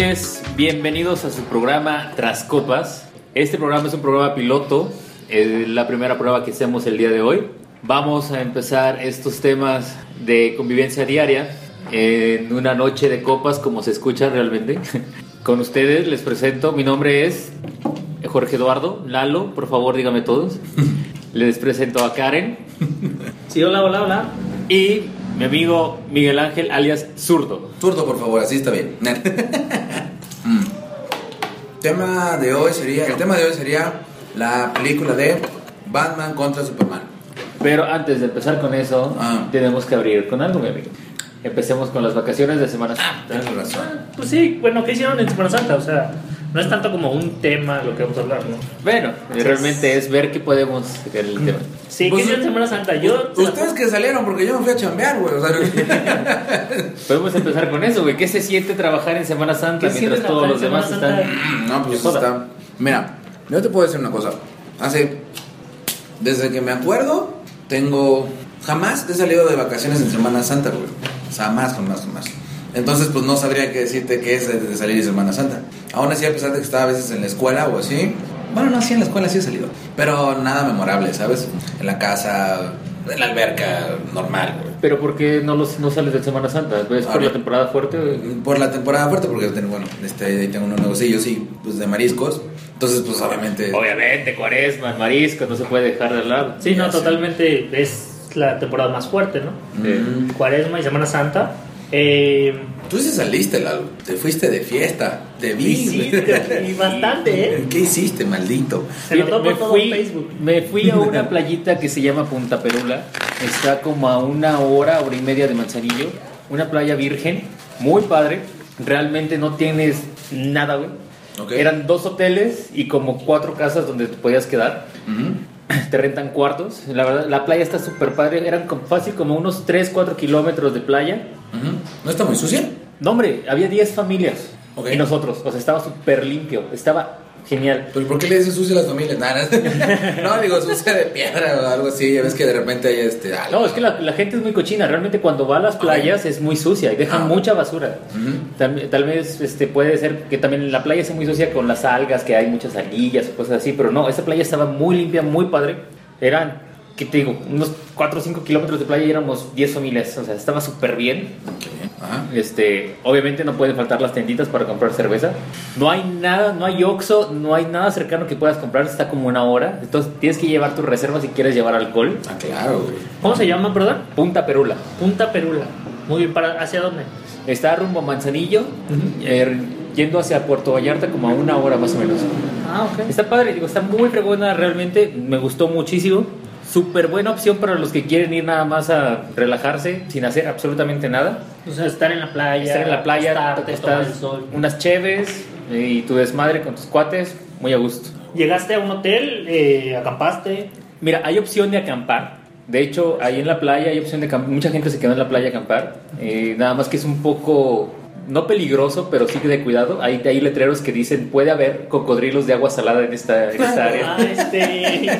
Noches, bienvenidos a su programa Tras Copas. Este programa es un programa piloto, es la primera prueba que hacemos el día de hoy. Vamos a empezar estos temas de convivencia diaria en una noche de copas, como se escucha realmente. Con ustedes les presento, mi nombre es Jorge Eduardo Lalo, por favor dígame todos. Les presento a Karen Sí, hola, hola, hola. y mi amigo Miguel Ángel, alias Zurdo. Turdo, por favor, así está bien. Tema de hoy sería, el tema de hoy sería la película de Batman contra Superman. Pero antes de empezar con eso, Ah. tenemos que abrir con algo, mi amigo. Empecemos con las vacaciones de Semana Santa. Tienes razón. Pues sí, bueno, ¿qué hicieron en Semana Santa? O sea, no es tanto como un tema lo que vamos a hablar, ¿no? Bueno, realmente es ver qué podemos sacar el tema. Sí, ¿qué Pues, hicieron en Semana Santa? Yo. Ustedes que salieron, porque yo me fui a chambear, güey. O sea, Podemos empezar con eso, güey. ¿Qué se siente trabajar en Semana Santa ¿Qué mientras todos los demás están... no, pues está. Mira, yo te puedo decir una cosa. Hace. Desde que me acuerdo, tengo. Jamás he salido de vacaciones en Semana Santa, güey. O sea, jamás, jamás, jamás. Entonces, pues no sabría qué decirte qué es de salir de Semana Santa. Aún así, a pesar de que estaba a veces en la escuela o así. Bueno, no, sí, en la escuela sí he salido. Pero nada memorable, ¿sabes? En la casa, en la alberca, normal, güey. Pero ¿por qué no, los, no sales de Semana Santa? ¿Es por Ahorita. la temporada fuerte? Por la temporada fuerte, porque bueno, este, ahí tengo unos negocios, sí, pues de mariscos. Entonces, pues obviamente. Obviamente, cuaresma, marisco, no se puede dejar de lado. Sí, no, totalmente. Es la temporada más fuerte, ¿no? Mm. Cuaresma y Semana Santa. Eh, Tú sí saliste, Lalo. Te fuiste de fiesta. Vi. hiciste, y bastante, ¿eh? ¿Qué hiciste, maldito? Se notó me por todo fui, Facebook. me fui a una playita que se llama Punta Perula. Está como a una hora, hora y media de Manzanillo. Una playa virgen, muy padre. Realmente no tienes nada, güey. Ok. Eran dos hoteles y como cuatro casas donde te podías quedar. Ujú. Te rentan cuartos. La verdad, la playa está súper padre. Eran como- fácil como unos 3, 4 kilómetros de playa. ¿No está muy sucia? No, hombre, había 10 familias. Ok. Y nosotros. O sea, estaba súper limpio. Estaba genial. ¿Pero por qué le dices sucia a las familias? Nada, no, digo sucia de piedra o algo así. Ya ves que de repente hay este. algo. No, es que la, la gente es muy cochina. Realmente cuando va a las playas es muy sucia y dejan Ah. mucha basura. Ujú. Tal, tal vez este, puede ser que también la playa sea muy sucia con las algas, que hay muchas anillas o cosas así. Pero no, esa playa estaba muy limpia, muy padre. Eran, ¿qué te digo? Unos 4 o 5 kilómetros de playa y éramos 10 familias. O sea, estaba súper bien. Ajá. Este, obviamente no pueden faltar las tienditas para comprar cerveza. No hay nada, no hay Oxxo, no hay nada cercano que puedas comprar, está como una hora. Entonces tienes que llevar tu reserva si quieres llevar alcohol. Ah, claro, güey. ¿Cómo se llama, perdón? Punta Perula. Punta Perula. Muy bien, ¿para, ¿hacia dónde? Está rumbo a Manzanillo, eh, yendo hacia Puerto Vallarta como a una hora más o menos. Ah, ok. Está padre, digo, está muy fregona realmente, me gustó muchísimo. Súper buena opción para los que quieren ir nada más a relajarse sin hacer absolutamente nada. O sea, estar en la playa. Estar en la playa, tomar estás el sol. unas cheves eh, y tu desmadre con tus cuates, muy a gusto. Llegaste a un hotel, eh, acampaste. Mira, hay opción de acampar. De hecho, ahí en la playa hay opción de acampar. Mucha gente se quedó en la playa a acampar. Eh, nada más que es un poco, no peligroso, pero sí que de cuidado. Hay, hay letreros que dicen, puede haber cocodrilos de agua salada en esta, en esta área. Ah, este.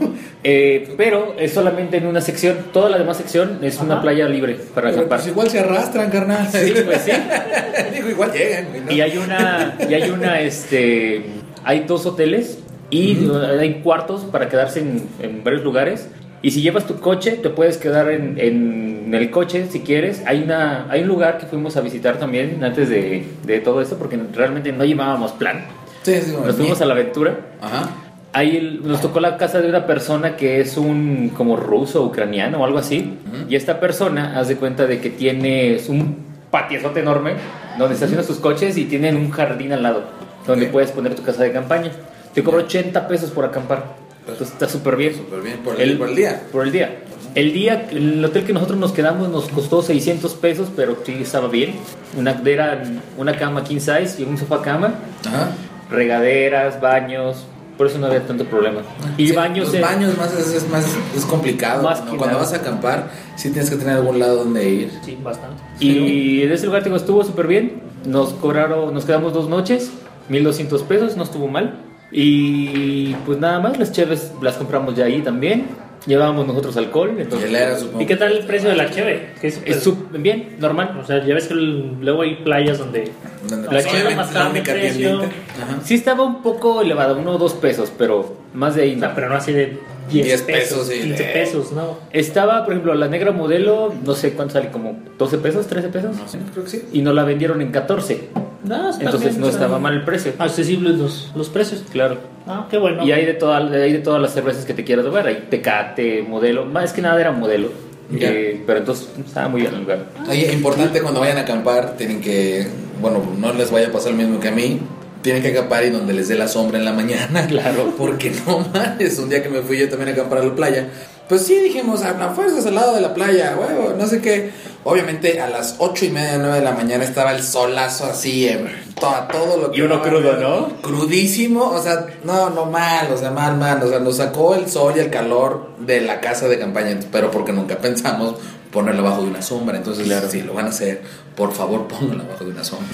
Eh, pero es solamente en una sección. Toda la demás sección es una Ajá. playa libre para Pero acampar. pues igual se arrastran, carnal. Sí, pues sí. Digo, igual llegan. ¿no? Y hay una, y hay una, este, hay dos hoteles y hay cuartos para quedarse en, en varios lugares. Y si llevas tu coche, te puedes quedar en, en el coche si quieres. Hay, una, hay un lugar que fuimos a visitar también antes de, de todo esto, porque realmente no llevábamos plan. Sí, sí, Nos fuimos a la aventura. Ajá. Ahí el- nos tocó la casa de una persona que es un como ruso, ucraniano o algo así. Y esta persona hace cuenta de que tiene un patiozote enorme donde estaciona sus coches y tienen un jardín al lado donde Ok. puedes poner tu casa de campaña. Te cobra 80 pesos por acampar. Entonces está súper bien. Súper bien, por el- por el día. Por el día. El día, el hotel que nosotros nos quedamos nos costó 600 pesos, pero sí estaba bien. Una, era una cama king size y un sofá cama Ajá. regaderas, baños, por eso no había tanto problema. Y Sí, baños Los en- baños más es, es más es complicado. Más ¿no? Cuando vas a acampar, sí tienes que tener algún lado donde ir. Sí, bastante. Y en ese lugar digo, estuvo súper bien. Nos cobraron, nos quedamos dos noches, 1200 pesos, no estuvo mal. Y pues nada más, las cheves las compramos ya ahí también. Llevábamos nosotros alcohol, Y entonces él era, supongo. ¿Y qué tal el precio de la cheve? Que es, es sup- bien, normal. O sea, ya ves que el- luego hay playas donde... Donde La pues, cheve más de precio. Ajá. Sí estaba un poco elevado, uno o dos pesos, pero más de ahí no. Pero no así de 10, 10 pesos, pesos, sí. 15 pesos, ¿no? Estaba, por ejemplo, la negra modelo, no sé cuánto sale, como 12 pesos, 13 pesos. No sé, creo que sí. Y nos la vendieron en 14. No, Entonces bien, no estaba mal el precio. Accesibles los, los precios. Claro. Ah, qué bueno. Y hay de, toda, hay de todas las cervezas que te quieras beber. Hay Tecate, modelo. Más que nada era modelo. Ya. Eh, pero entonces estaba muy bien el lugar. Oye, importante cuando vayan a acampar, tienen que, bueno, no les vaya a pasar lo mismo que a mí. Tienen que acampar y donde les dé la sombra en la mañana. Claro. Porque no mames, un día que me fui yo también a acampar a la playa. Pues sí, dijimos, a la fuerza al lado de la playa, huevo, no sé qué. Obviamente a las ocho y media, nueve de la mañana estaba el solazo así, eh, todo, todo lo que... Y uno crudo, ¿no? Crudísimo, o sea, no, no mal, o sea, mal, mal. O sea, nos sacó el sol y el calor de la casa de campaña, pero porque nunca pensamos ponerlo abajo de una sombra. Entonces, si lo van a hacer, por favor, pónganlo abajo de una sombra.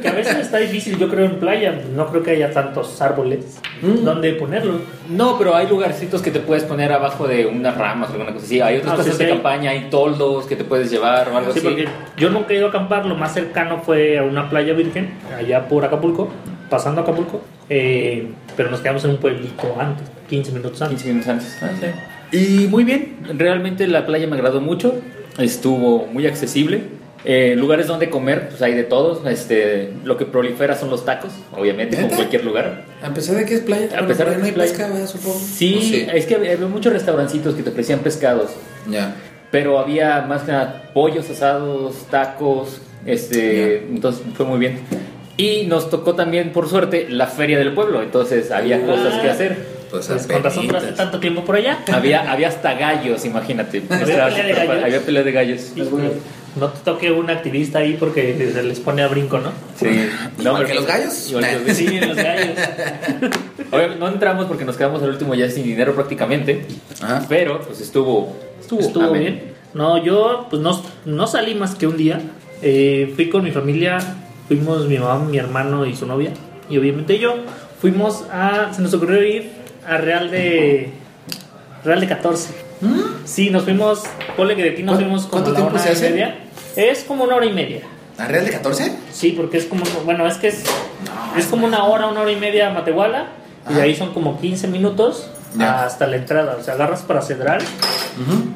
Que a veces está difícil, yo creo, en playa. No creo que haya tantos árboles Mm. donde ponerlo. No, pero hay lugarcitos que te puedes poner abajo de unas ramas o alguna cosa así. Hay otras Ah, cosas sí, de sí, campaña, hay toldos que te puedes llevar o algo Sí, así. porque yo nunca he ido a acampar. Lo más cercano fue a una playa virgen, allá por Acapulco, pasando Acapulco. eh, pero nos quedamos en un pueblito antes, 15 minutos antes. 15 minutos antes. Ah, sí. Y muy bien, realmente la playa me agradó mucho, estuvo muy accesible. Eh, lugares donde comer, pues hay de todos. Este, lo que prolifera son los tacos, obviamente, como cualquier lugar. A pesar de que es playa, A pesar de no que hay es playa. pesca, ¿verdad? supongo. Sí, ¿O es que había había muchos restaurancitos que te ofrecían pescados, Ya. pero había más que nada pollos asados, tacos, este, entonces fue muy bien. Y nos tocó también, por suerte, la feria del pueblo, entonces había cosas que hacer. Pues, Pues con razón apenitas. duraste tanto tiempo por allá. Había, había hasta gallos, imagínate. ¿Había pelea de gallos? Había pelea de gallos. Sí, No te toque un activista ahí porque se les pone a brinco, ¿no? Sí. ¿Igual pero- los gallos? los- Sí, los gallos. No entramos porque nos quedamos al último ya sin dinero prácticamente. Ajá. Pero pues estuvo. Estuvo, Estuvo bien. No, yo pues no, no salí más que un día. Eh, fui con mi familia, fuimos mi mamá, mi hermano y su novia. Y obviamente yo. Fuimos a. Se nos ocurrió ir a Real de. Real de 14. Sí, nos fuimos. Ponle que de aquí nos ¿Cuánto- fuimos como cuánto una tiempo hora se hace? y media. Es como una hora y media. ¿A Real de 14? Sí, porque es como. Bueno, es que es. es como una hora, una hora y media a Matehuala. Y de ahí son como 15 minutos Ya. hasta la entrada. O sea, agarras para Cedral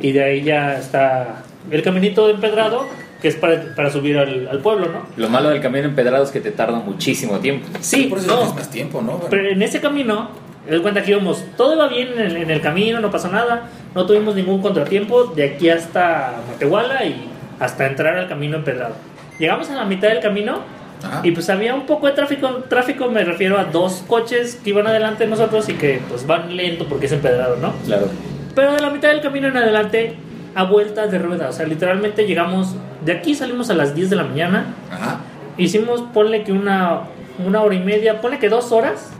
y de ahí ya está el caminito empedrado que es para, para subir al, al pueblo, ¿no? Lo malo del camino empedrado es que te tarda muchísimo tiempo. Sí, Por eso no, más tiempo, ¿no? pero en ese camino, me doy cuenta que íbamos, todo iba bien en el, en el camino, no pasó nada, no tuvimos ningún contratiempo de aquí hasta Matehuala y hasta entrar al camino empedrado. Llegamos a la mitad del camino Ajá. y pues había un poco de tráfico, tráfico me refiero a dos coches que iban adelante de nosotros y que pues van lento porque es empedrado, ¿no? Claro. Pero de la mitad del camino en adelante a vueltas de rueda, o sea, literalmente llegamos, de aquí salimos a las 10 de la mañana, Ajá. hicimos, ponle que una, una hora y media, ponle que dos horas,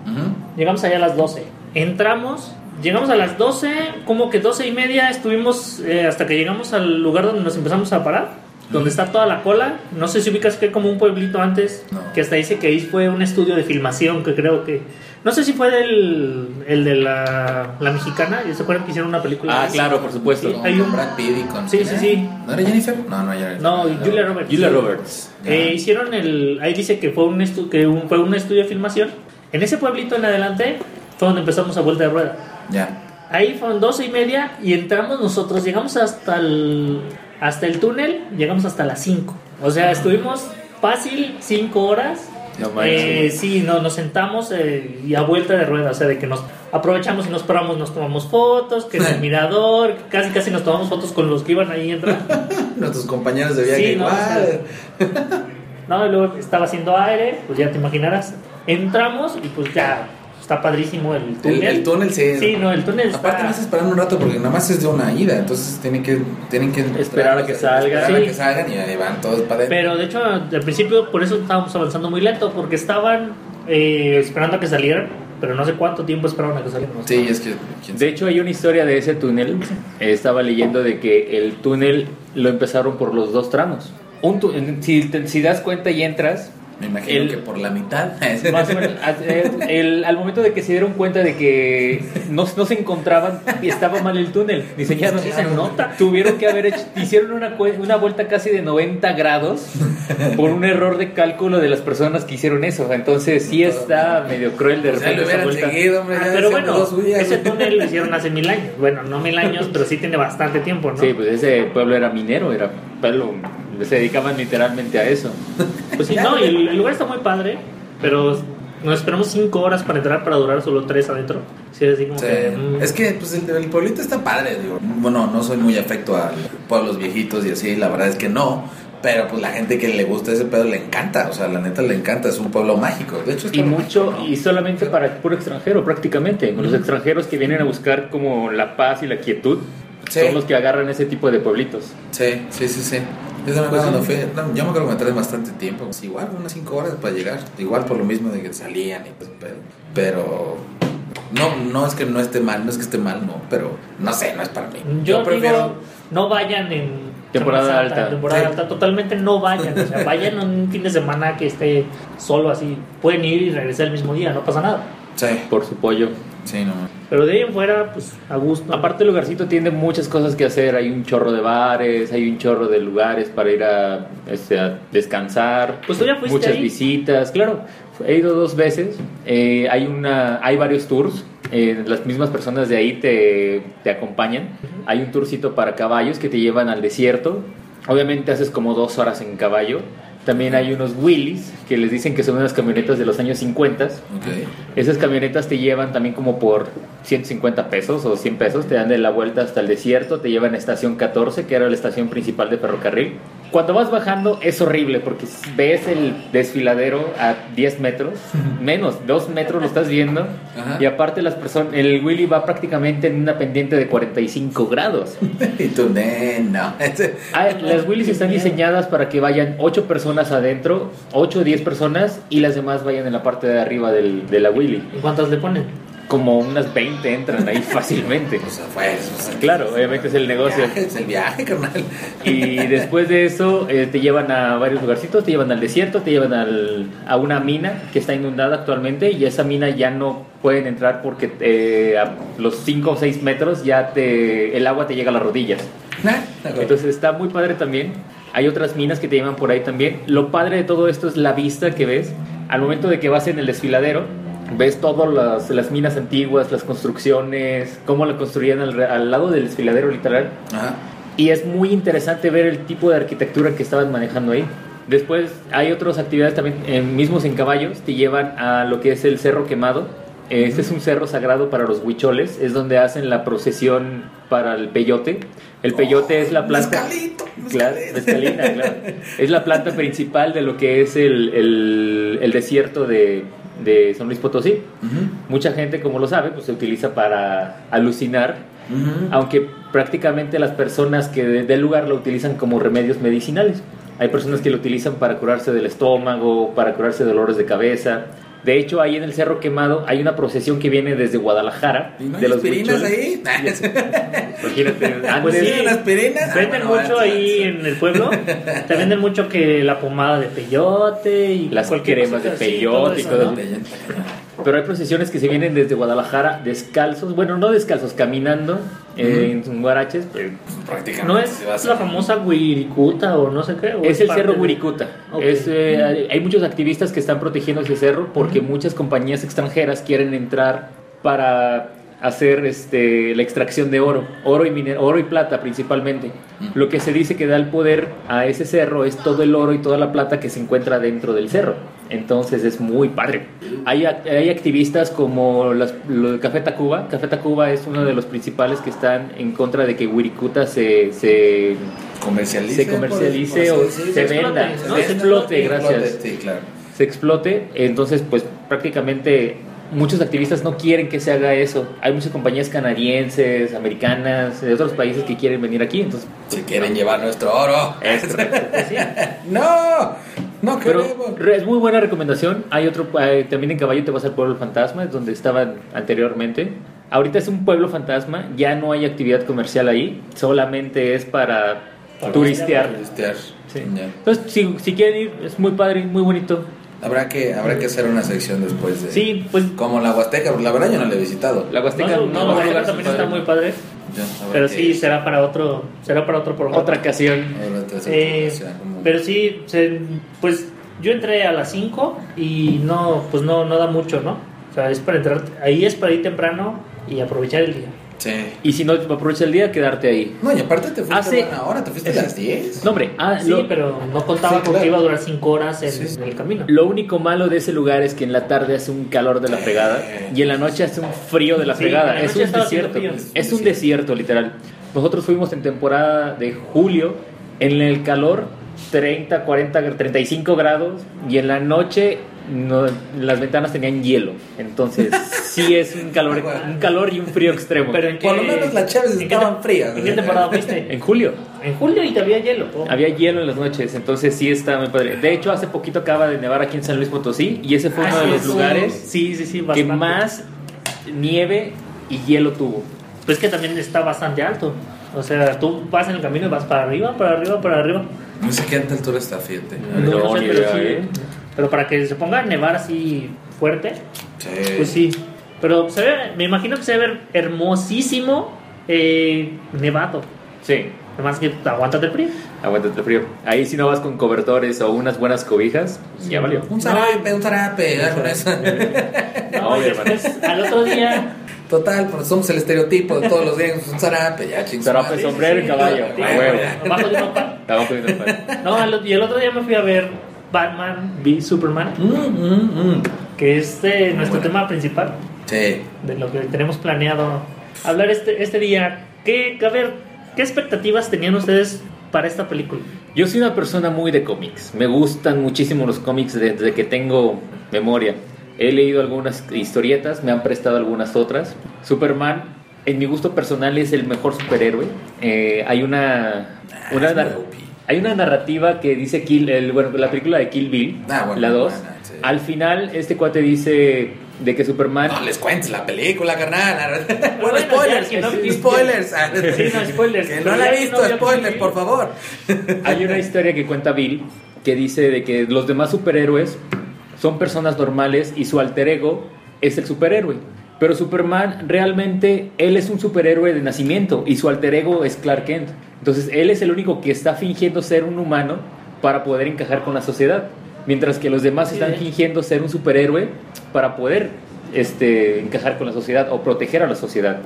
llegamos allá a las 12, entramos, llegamos a las 12, como que 12 y media estuvimos eh, hasta que llegamos al lugar donde nos empezamos a parar. Donde está toda la cola, no sé si ubicas que como un pueblito antes, No. que hasta dice que ahí fue un estudio de filmación, que creo que, no sé si fue del, el de la, la mexicana, ¿ya se acuerdan que hicieron una película? Ah, claro, por supuesto. Sí. Con hay un- Brad Pitt y con... Sí, sí, sí. ¿No era Jennifer? No, no, ya No, Julia Roberts. Julia Roberts. Eh, hicieron el. Ahí dice que fue un, estu- que un- fue un estudio de filmación. En ese pueblito en adelante fue donde empezamos a vuelta de rueda. Ya. Ahí fueron doce y media y entramos nosotros. Llegamos hasta el, hasta el túnel, llegamos hasta las 5. O sea, estuvimos fácil 5 horas No Eh, sí, no, nos sentamos eh, y a vuelta de rueda, o sea, de que nos aprovechamos y nos paramos, nos tomamos fotos, que en el mirador, casi casi nos tomamos fotos con los que iban ahí entrando. Nuestros compañeros de viaje Sí, no, igual. No, y luego estaba haciendo aire, pues ya te imaginarás. Entramos y pues ya está padrísimo el El, túnel. el túnel sí. Sí, no, el túnel Aparte está... me hace esperando un rato porque nada más es de una ida, entonces tienen que tienen que Esperar a que salga. esperar a Sí. que salgan y ahí van todos para adentro. Pero de hecho, al principio por eso estábamos avanzando muy lento, porque estaban eh, esperando a que salieran, pero no sé cuánto tiempo esperaron a que sé. Sí, es que De hecho, hay una historia de ese túnel. Estaba leyendo de que el túnel lo empezaron por los dos tramos. Un tu- si, te- si das cuenta y entras, Me imagino El- que por la mitad. más o menos, el- al momento de que se dieron cuenta de que no, no se encontraban y estaba mal el túnel diseñado, Sí, se nota. tuvieron que haber hecho, hicieron una, una vuelta casi de 90 grados por un error de cálculo de las personas que hicieron eso. Entonces sí está medio cruel de O sea, repente lo esa hubieran vuelta. seguido, hombre. Ah, pero bueno, ese túnel lo hicieron hace mil años. Bueno, no mil años, pero sí tiene bastante tiempo, ¿no? Sí, pues ese pueblo era minero, era pueblo, se dedicaban literalmente a eso. Pues sí, no, y el, el lugar está muy padre, pero nos esperamos cinco horas para entrar para durar solo tres adentro. Sí, así como Sí. que. mm, Es que pues el, el pueblito está padre, digo. Bueno, no soy muy afecto a pueblos viejitos y así, la verdad es que no. Pero pues la gente que le gusta ese pedo le encanta, o sea, la neta le encanta, es un pueblo mágico. De hecho, está Y mucho, mágico, ¿no? y solamente para el puro extranjero, prácticamente. Los extranjeros que vienen a buscar como la paz y la quietud Sí. son los que agarran ese tipo de pueblitos. Sí, sí, sí, sí. Yo también Pues cuando sí. fui, no, yo me acuerdo que me tardé bastante tiempo, pues, igual unas 5 horas para llegar, igual por lo mismo de que salían y pues, pero, pero no, no es que no esté mal, no es que esté mal, no, pero no sé, no es para mí. Yo, digo, no vayan en Temporada alta. Temporada Sí. alta, totalmente no vayan. O sea, vayan un fin de semana que esté solo así. Pueden ir y regresar el mismo día, no pasa nada. Sí, Por su pollo. Sí, no. Pero de ahí en fuera, pues a gusto. Aparte el lugarcito tiene muchas cosas que hacer, hay un chorro de bares, hay un chorro de lugares para ir a, este, a descansar, Pues tú ya fuiste muchas ahí. visitas, claro, he ido dos veces, eh, hay, una, hay varios tours, eh, las mismas personas de ahí te, te acompañan, hay un tourcito para caballos que te llevan al desierto, obviamente haces como dos horas en caballo, también hay unos Willys que les dicen que son unas camionetas de los años 50 Ok. esas camionetas te llevan también como por 150 pesos o 100 pesos, te dan de la vuelta hasta el desierto, te llevan a estación 14, que era la estación principal de ferrocarril. Cuando vas bajando es horrible porque ves el desfiladero a 10 metros, menos, 2 metros lo estás viendo, Ajá. y aparte las personas, el Willy va prácticamente en una pendiente de 45 grados. y tú, nena. Ah, las Willys están diseñadas para que vayan 8 personas adentro, 8 o 10 personas, y las demás vayan en la parte de arriba del, de la Willy. ¿Y cuántas le ponen? Como unas 20 entran ahí fácilmente. O sea, fue eso. o sea, Claro, obviamente es el negocio. es el viaje, carnal. Y después de eso eh, te llevan a varios lugarcitos, te llevan al desierto, te llevan al- a una mina que está inundada actualmente y esa mina ya no pueden entrar porque eh, a los 5 o 6 metros ya te, el agua te llega a las rodillas. Entonces está muy padre también. Hay otras minas que te llevan por ahí también. Lo padre de todo esto es la vista que ves. Al momento de que vas en el desfiladero, ves todas las, las minas antiguas, las construcciones, cómo la construían al, al lado del desfiladero literal. Ajá. Y es muy interesante ver el tipo de arquitectura que estaban manejando ahí. Después hay otras actividades también, eh, mismos en caballos, te llevan a lo que es el Cerro Quemado. Este es un cerro sagrado para los huicholes, es donde hacen la procesión para el peyote. El peyote es la planta... Mezcalito, Claro, mezcalito. mezcalina, claro. Es la planta principal de lo que es el, el- el desierto de, de San Luis Potosí. Ujú, Mucha gente, como lo sabe, pues se utiliza para alucinar ujú. aunque prácticamente las personas que de- del lugar lo utilizan como remedios medicinales. Hay personas que lo utilizan para curarse del estómago, para curarse de dolores de cabeza. De hecho, ahí en el Cerro Quemado hay una procesión que viene desde Guadalajara. ¿Y no hay de los aspirinas ahí? Imagínate, antes- Pues sí, ¿Tienen aspirinas? Ah, Venden bueno, mucho bueno, ahí en el pueblo. Te venden mucho que la pomada de peyote y Las cremas de peyote todo y eso, cosas. Pero hay procesiones que se vienen desde Guadalajara descalzos, bueno, no descalzos, caminando eh, en guaraches. pues, Prácticamente No es la hacer- famosa Huiricuta o no sé qué. o Es el cerro de- Wirikuta. Es, eh, hay muchos activistas que están protegiendo ese cerro porque muchas compañías extranjeras quieren entrar para hacer este, la extracción de oro, oro y, oro y plata principalmente. Lo que se dice que da el poder a ese cerro es todo el oro y toda la plata que se encuentra dentro del cerro. Entonces es muy padre. Hay, hay activistas como las, lo de Café Tacuba. Café Tacuba es uno de los principales que están en contra de que Wirikuta se, se, Comercialice. se comercialice por- por o se explote, venda, ¿no? se explote, explote, gracias Sí, claro. se explote, entonces pues prácticamente muchos activistas no quieren que se haga eso. Hay muchas compañías canadienses, americanas, de otros países que quieren venir aquí, entonces Si quieren llevar nuestro oro. es correcto. Pues sí. no, no queremos. re- es muy buena recomendación. Hay otro, eh, también en Caballo te vas al pueblo fantasma, es donde estaban anteriormente. Ahorita es un pueblo fantasma, ya no hay actividad comercial ahí, solamente es para, Para turistear. Turistear. Sí. Entonces, si, si quieren ir, es muy padre, muy bonito. Habrá que, habrá que hacer una sección después de. Sí, pues Como la Huasteca, porque la verdad yo no la he visitado. la Huasteca No, es no, un la lugar Huasteca también está muy padre. Pero sí, será para otro, será para otro programa. Otra ocasión. Eh, pero sí, se- pues yo entré a las 5 y no, pues no, no da mucho, ¿no? O sea, es para entrar, ahí es para ir temprano y aprovechar el día. Sí. Y si no aprovecha el día, quedarte ahí. No, y aparte te fuiste Hace- buena hora, te fuiste a las 10. No, hombre, ah, Sí, lo, pero no contaba Sí, con claro. que iba a durar 5 horas en, Sí, sí. en el camino. lo único malo de ese lugar es que en la tarde hace un calor de la fregada y en la noche hace un frío de la en la es un desierto. Es un desierto, literal. Nosotros fuimos en temporada de julio, en el calor 30, 40, 35 grados y en la noche no- las ventanas tenían hielo. Entonces, sí es un calor, un calor y un frío extremo. Pero en qué, Por lo menos las chaves ¿en qué estaban te- frías. ¿En qué temporada fuiste? en julio. En julio y todavía hielo. oh. Había hielo en las noches, entonces sí está muy padre. De hecho, hace poquito acaba de nevar aquí en San Luis Potosí y ese fue Ah, uno de sí, los sí. lugares Sí, sí, sí, que más nieve y hielo tuvo. Pues que también está bastante alto. O sea, tú vas en el camino y vas para arriba, para arriba, para arriba. No sé qué alta altura está, fíjate. No, No, sé, ni pero idea, sí. ¿eh? Pero para que se ponga a nevar así fuerte, Sí. pues sí. Pero se ve, me imagino que se ve hermosísimo eh, nevado. Sí, Además que aguántate el frío. aguántate el frío. Ahí si no vas con cobertores o unas buenas cobijas, ya valió. Un zarape, un zarape, algo de eso. No, después, al otro día, Total, pues somos el estereotipo de todos los días. Un zarape, ya chingos. Zarape, sombrero y caballo. sí, A huevo. abajo de pan. No, y el otro día me fui a ver Batman v Superman, Mm, mm, mm. que es eh, nuestro Bueno. tema principal. Sí. de lo que tenemos planeado hablar este, este día. ¿Qué, a ver, ¿qué expectativas tenían ustedes para esta película? Yo soy una persona muy de cómics. Me gustan muchísimo los cómics desde que tengo memoria. He leído algunas historietas, me han prestado algunas otras. Superman, en mi gusto personal, es el mejor superhéroe. Eh, hay una, una hay una narrativa que dice Kill, el, bueno, la película de Kill Bill, Ah, bueno, la 2. buena, sí. Al final, este cuate dice de que Superman No les cuentes la película, carnal. Bueno, Bueno, spoilers. ya, no- spoilers. Sí, no, spoilers. Que no la he visto, no spoilers, por favor. Hay una historia que cuenta Bill que dice de que los demás superhéroes son personas normales y su alter ego es el superhéroe. Pero Superman realmente, él es un superhéroe de nacimiento y su alter ego es Clark Kent. Entonces él es el único que está fingiendo ser un humano para poder encajar con la sociedad. Mientras que los demás están fingiendo ser un superhéroe para poder este, encajar con la sociedad o proteger a la sociedad.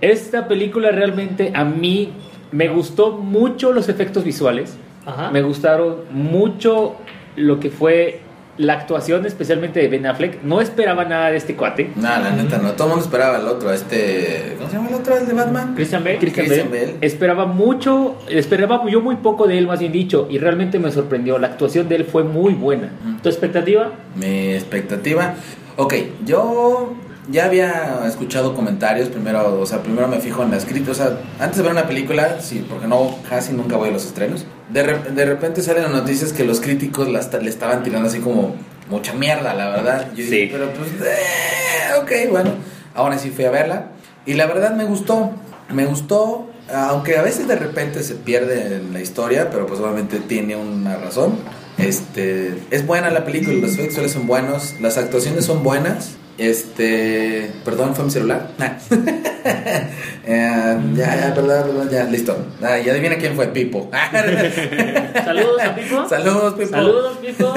Esta película realmente a mí me gustó mucho los efectos visuales. Ajá. Me gustaron mucho lo que fue la actuación, especialmente de Ben Affleck. No esperaba nada de este cuate. No, la neta no. Todo el mundo esperaba al otro, este. ¿Cómo se llama el otro? ¿El de Batman? Christian Bale. Christian Christian Bale. Bale. Esperaba mucho, esperaba yo muy poco de él, más bien dicho, y realmente me sorprendió. La actuación de él fue muy buena. ¿Tu expectativa? Mi expectativa. Ok, yo ya había escuchado comentarios. Primero, o sea, primero me fijo en las críticas. O sea, antes de ver una película, sí, porque no, casi nunca voy a los estrenos. De, re- de repente salen las noticias que los críticos la esta- le estaban tirando así como mucha mierda, la verdad. Yo Sí. dije, pero pues, eh, ok, bueno. Ahora sí fui a verla. Y la verdad me gustó. Me gustó, aunque a veces de repente se pierde en la historia, pero pues obviamente tiene una razón. Este, es buena la película, los efectos son buenos, las actuaciones son buenas. Este, perdón, fue mi celular. Nah. Eh, ya, ya, perdón, perdón, ya, listo. Ah, ya adivina quién fue Pipo. Saludos a Pipo. Saludos, Pipo. Saludos, Pipo.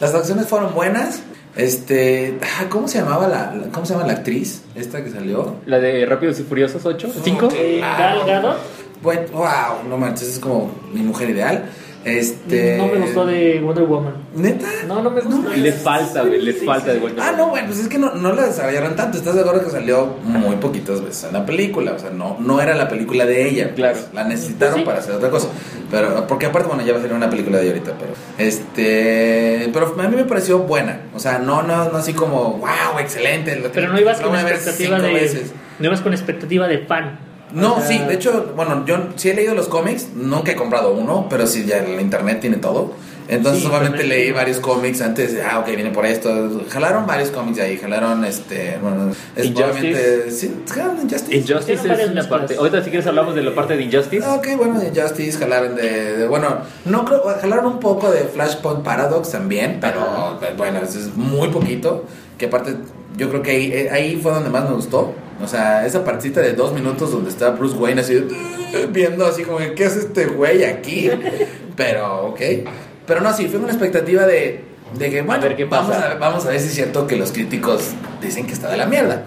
Las actuaciones fueron buenas. Este, ah, ¿cómo se llamaba la, la- cómo se llama la actriz esta que salió? La de Rápidos y Furiosos 8, 5. Eh, Claro. Gal Gadot, Bueno, wow, no manches, es como mi mujer ideal. Este, no me gustó de Wonder Woman. ¿Neta? No, no me gustó. Les falta, güey, les Sí, falta sí, de sí. vuelta. Ah, no, bueno, pues es que no, no la desarrollaron tanto. ¿Estás de acuerdo que salió muy poquitas veces en la película? O sea, no, no era la película de ella. pues, Claro. La necesitaron Sí. para hacer otra cosa. Pero, porque aparte, bueno, ya va a salir una película de ella ahorita, pero. Este. Pero a mí me pareció buena. O sea, no, no, no así como, wow, excelente. Pero no ibas con expectativa de. veces. No ibas con expectativa de fan. No, O sea, sí, de hecho, bueno, yo sí he leído los cómics, nunca he comprado uno, pero sí ya en la internet tiene todo. Entonces, Sí, obviamente leí varios cómics antes de, ah, ok, viene por esto. Jalaron varios cómics de ahí, jalaron, este, bueno, es Injustice. obviamente, sí, jalaron Injustice. Injustice es una parte. Ahorita, si quieres, hablamos de la parte de Injustice. Ah, Ok, bueno, de Injustice, jalaron de, de- bueno, no creo, jalaron un poco de Flashpoint Paradox también, pero bueno, es es muy poquito, que aparte, yo creo que ahí, eh, ahí fue donde más me gustó, o sea, esa partita de dos minutos donde está Bruce Wayne así, viendo así como, ¿qué hace este güey aquí? Pero, ok, pero no, sí, fue una expectativa de, de que, bueno, ver qué vamos, pasa. a, vamos a ver si es cierto que los críticos dicen que está de la mierda.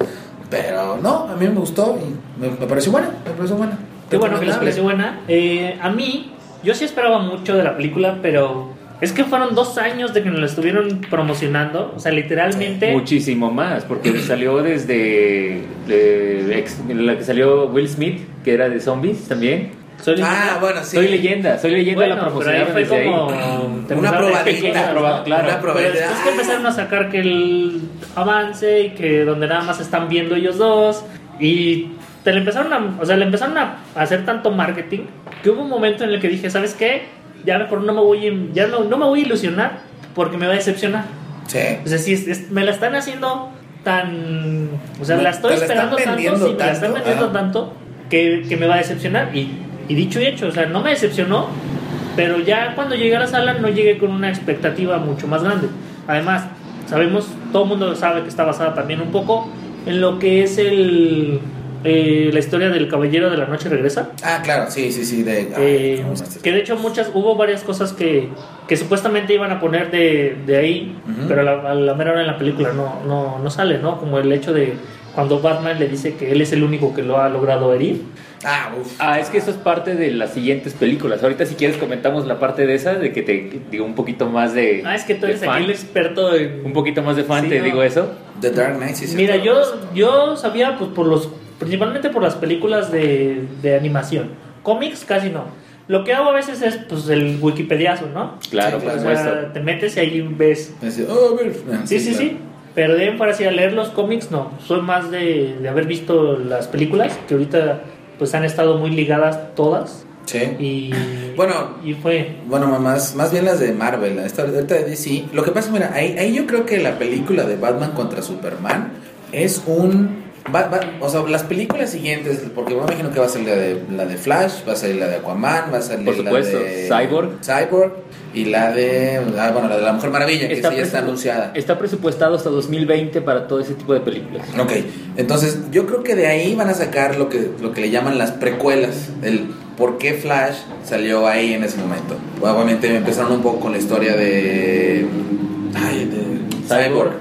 Pero no, a mí me gustó y me, me pareció buena, me pareció buena. Qué bueno que les pareció buena. Eh, a mí, yo sí esperaba mucho de la película, pero es que fueron dos años de que nos la estuvieron promocionando. O sea, literalmente. Muchísimo más, porque salió desde de ex- la que salió Will Smith, que era de zombies también. Soy Ah, bueno, sí. Soy leyenda, soy leyenda Bueno, la pero promocionaron ahí fue desde como. ahí. Una probadita, proba- claro. una Pero probadita. después que empezaron a sacar que el avance y que donde nada más están viendo ellos dos y te le empezaron a, o sea, le empezaron a hacer tanto marketing que hubo un momento en el que dije, ¿sabes qué? Ya mejor no me voy, ya no, no me voy a ilusionar porque me va a decepcionar. Sí. O sea, si es- es- me la están haciendo tan, o sea, Me- la estoy esperando tanto, sí, me la están tanto, vendiendo ajá. tanto que, que me va a decepcionar y, y dicho y hecho, o sea, no me decepcionó, pero ya cuando llegué a la sala no llegué con una expectativa mucho más grande. Además, sabemos, todo el mundo sabe que está basada también un poco en lo que es el eh, la historia del Caballero de la Noche Regresa. Ah, claro, sí, sí, sí. De, ay, Eh, ¿cómo se llama? que de hecho muchas hubo varias cosas que, que supuestamente iban a poner de, de ahí Ujú. pero a la, a la mera hora en la película no, no, no sale no como el hecho de cuando Batman le dice que él es el único que lo ha logrado herir Ah, uff. Ah, es que eso es parte de las siguientes películas. Ahorita si quieres comentamos la parte de esa, de que te digo un poquito más de... ah es que tú eres fan. aquí el experto en Un poquito más de fan, Sí, te no. digo eso. The Dark Knight, sí, sí. mira yo yo sabía pues por los principalmente por las películas de, de animación cómics casi no lo que hago a veces es pues el wikipediazo no Claro, Sí, por o claro. supuesto. sea, te metes y ahí ves oh. Ah, Sí, sí, claro. sí. Pero de fuera así a leer los cómics, no. Soy más de, de haber visto las películas, que ahorita pues han estado muy ligadas todas. Sí. Y Bueno. y fue. Bueno, más, más bien las de Marvel, esta, ahorita de DC. Lo que pasa, mira, ahí, ahí yo creo que la película de Batman contra Superman es un... va- va- o sea, las películas siguientes, porque me imagino que va a ser la de, la de Flash, va a ser la de Aquaman, va a ser Por supuesto, la de Cyborg. Cyborg y la de... ah, bueno, la de la Mujer Maravilla, que sí ya está anunciada. Está presupuestado hasta 2020 para todo ese tipo de películas. Ok, entonces yo creo que de ahí van a sacar lo que, lo que le llaman las precuelas, el por qué Flash salió ahí en ese momento. Obviamente empezaron un poco con la historia de, ay, de Cyborg.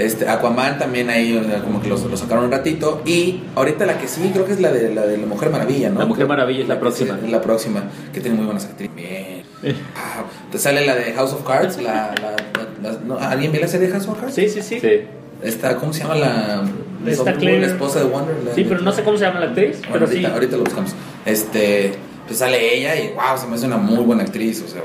Este, Aquaman también ahí o sea, como que lo, lo sacaron un ratito y ahorita la que sí creo que es la de la, de la Mujer Maravilla, ¿no? La Mujer Maravilla es la próxima. es la próxima, que tiene muy buenas actrices. Bien. Ah, te sale la de House of Cards, la, la- la- la- ¿no? ¿alguien vio la serie de House of Cards? Sí, sí, sí. Sí. Esta, ¿cómo se llama la, Está la Claire. esposa de Wonder? La- Sí, pero no sé cómo se llama la actriz, Bueno, pero ahorita, sí. ahorita lo buscamos. Este, pues sale ella y wow, se me hace una muy buena actriz. O sea,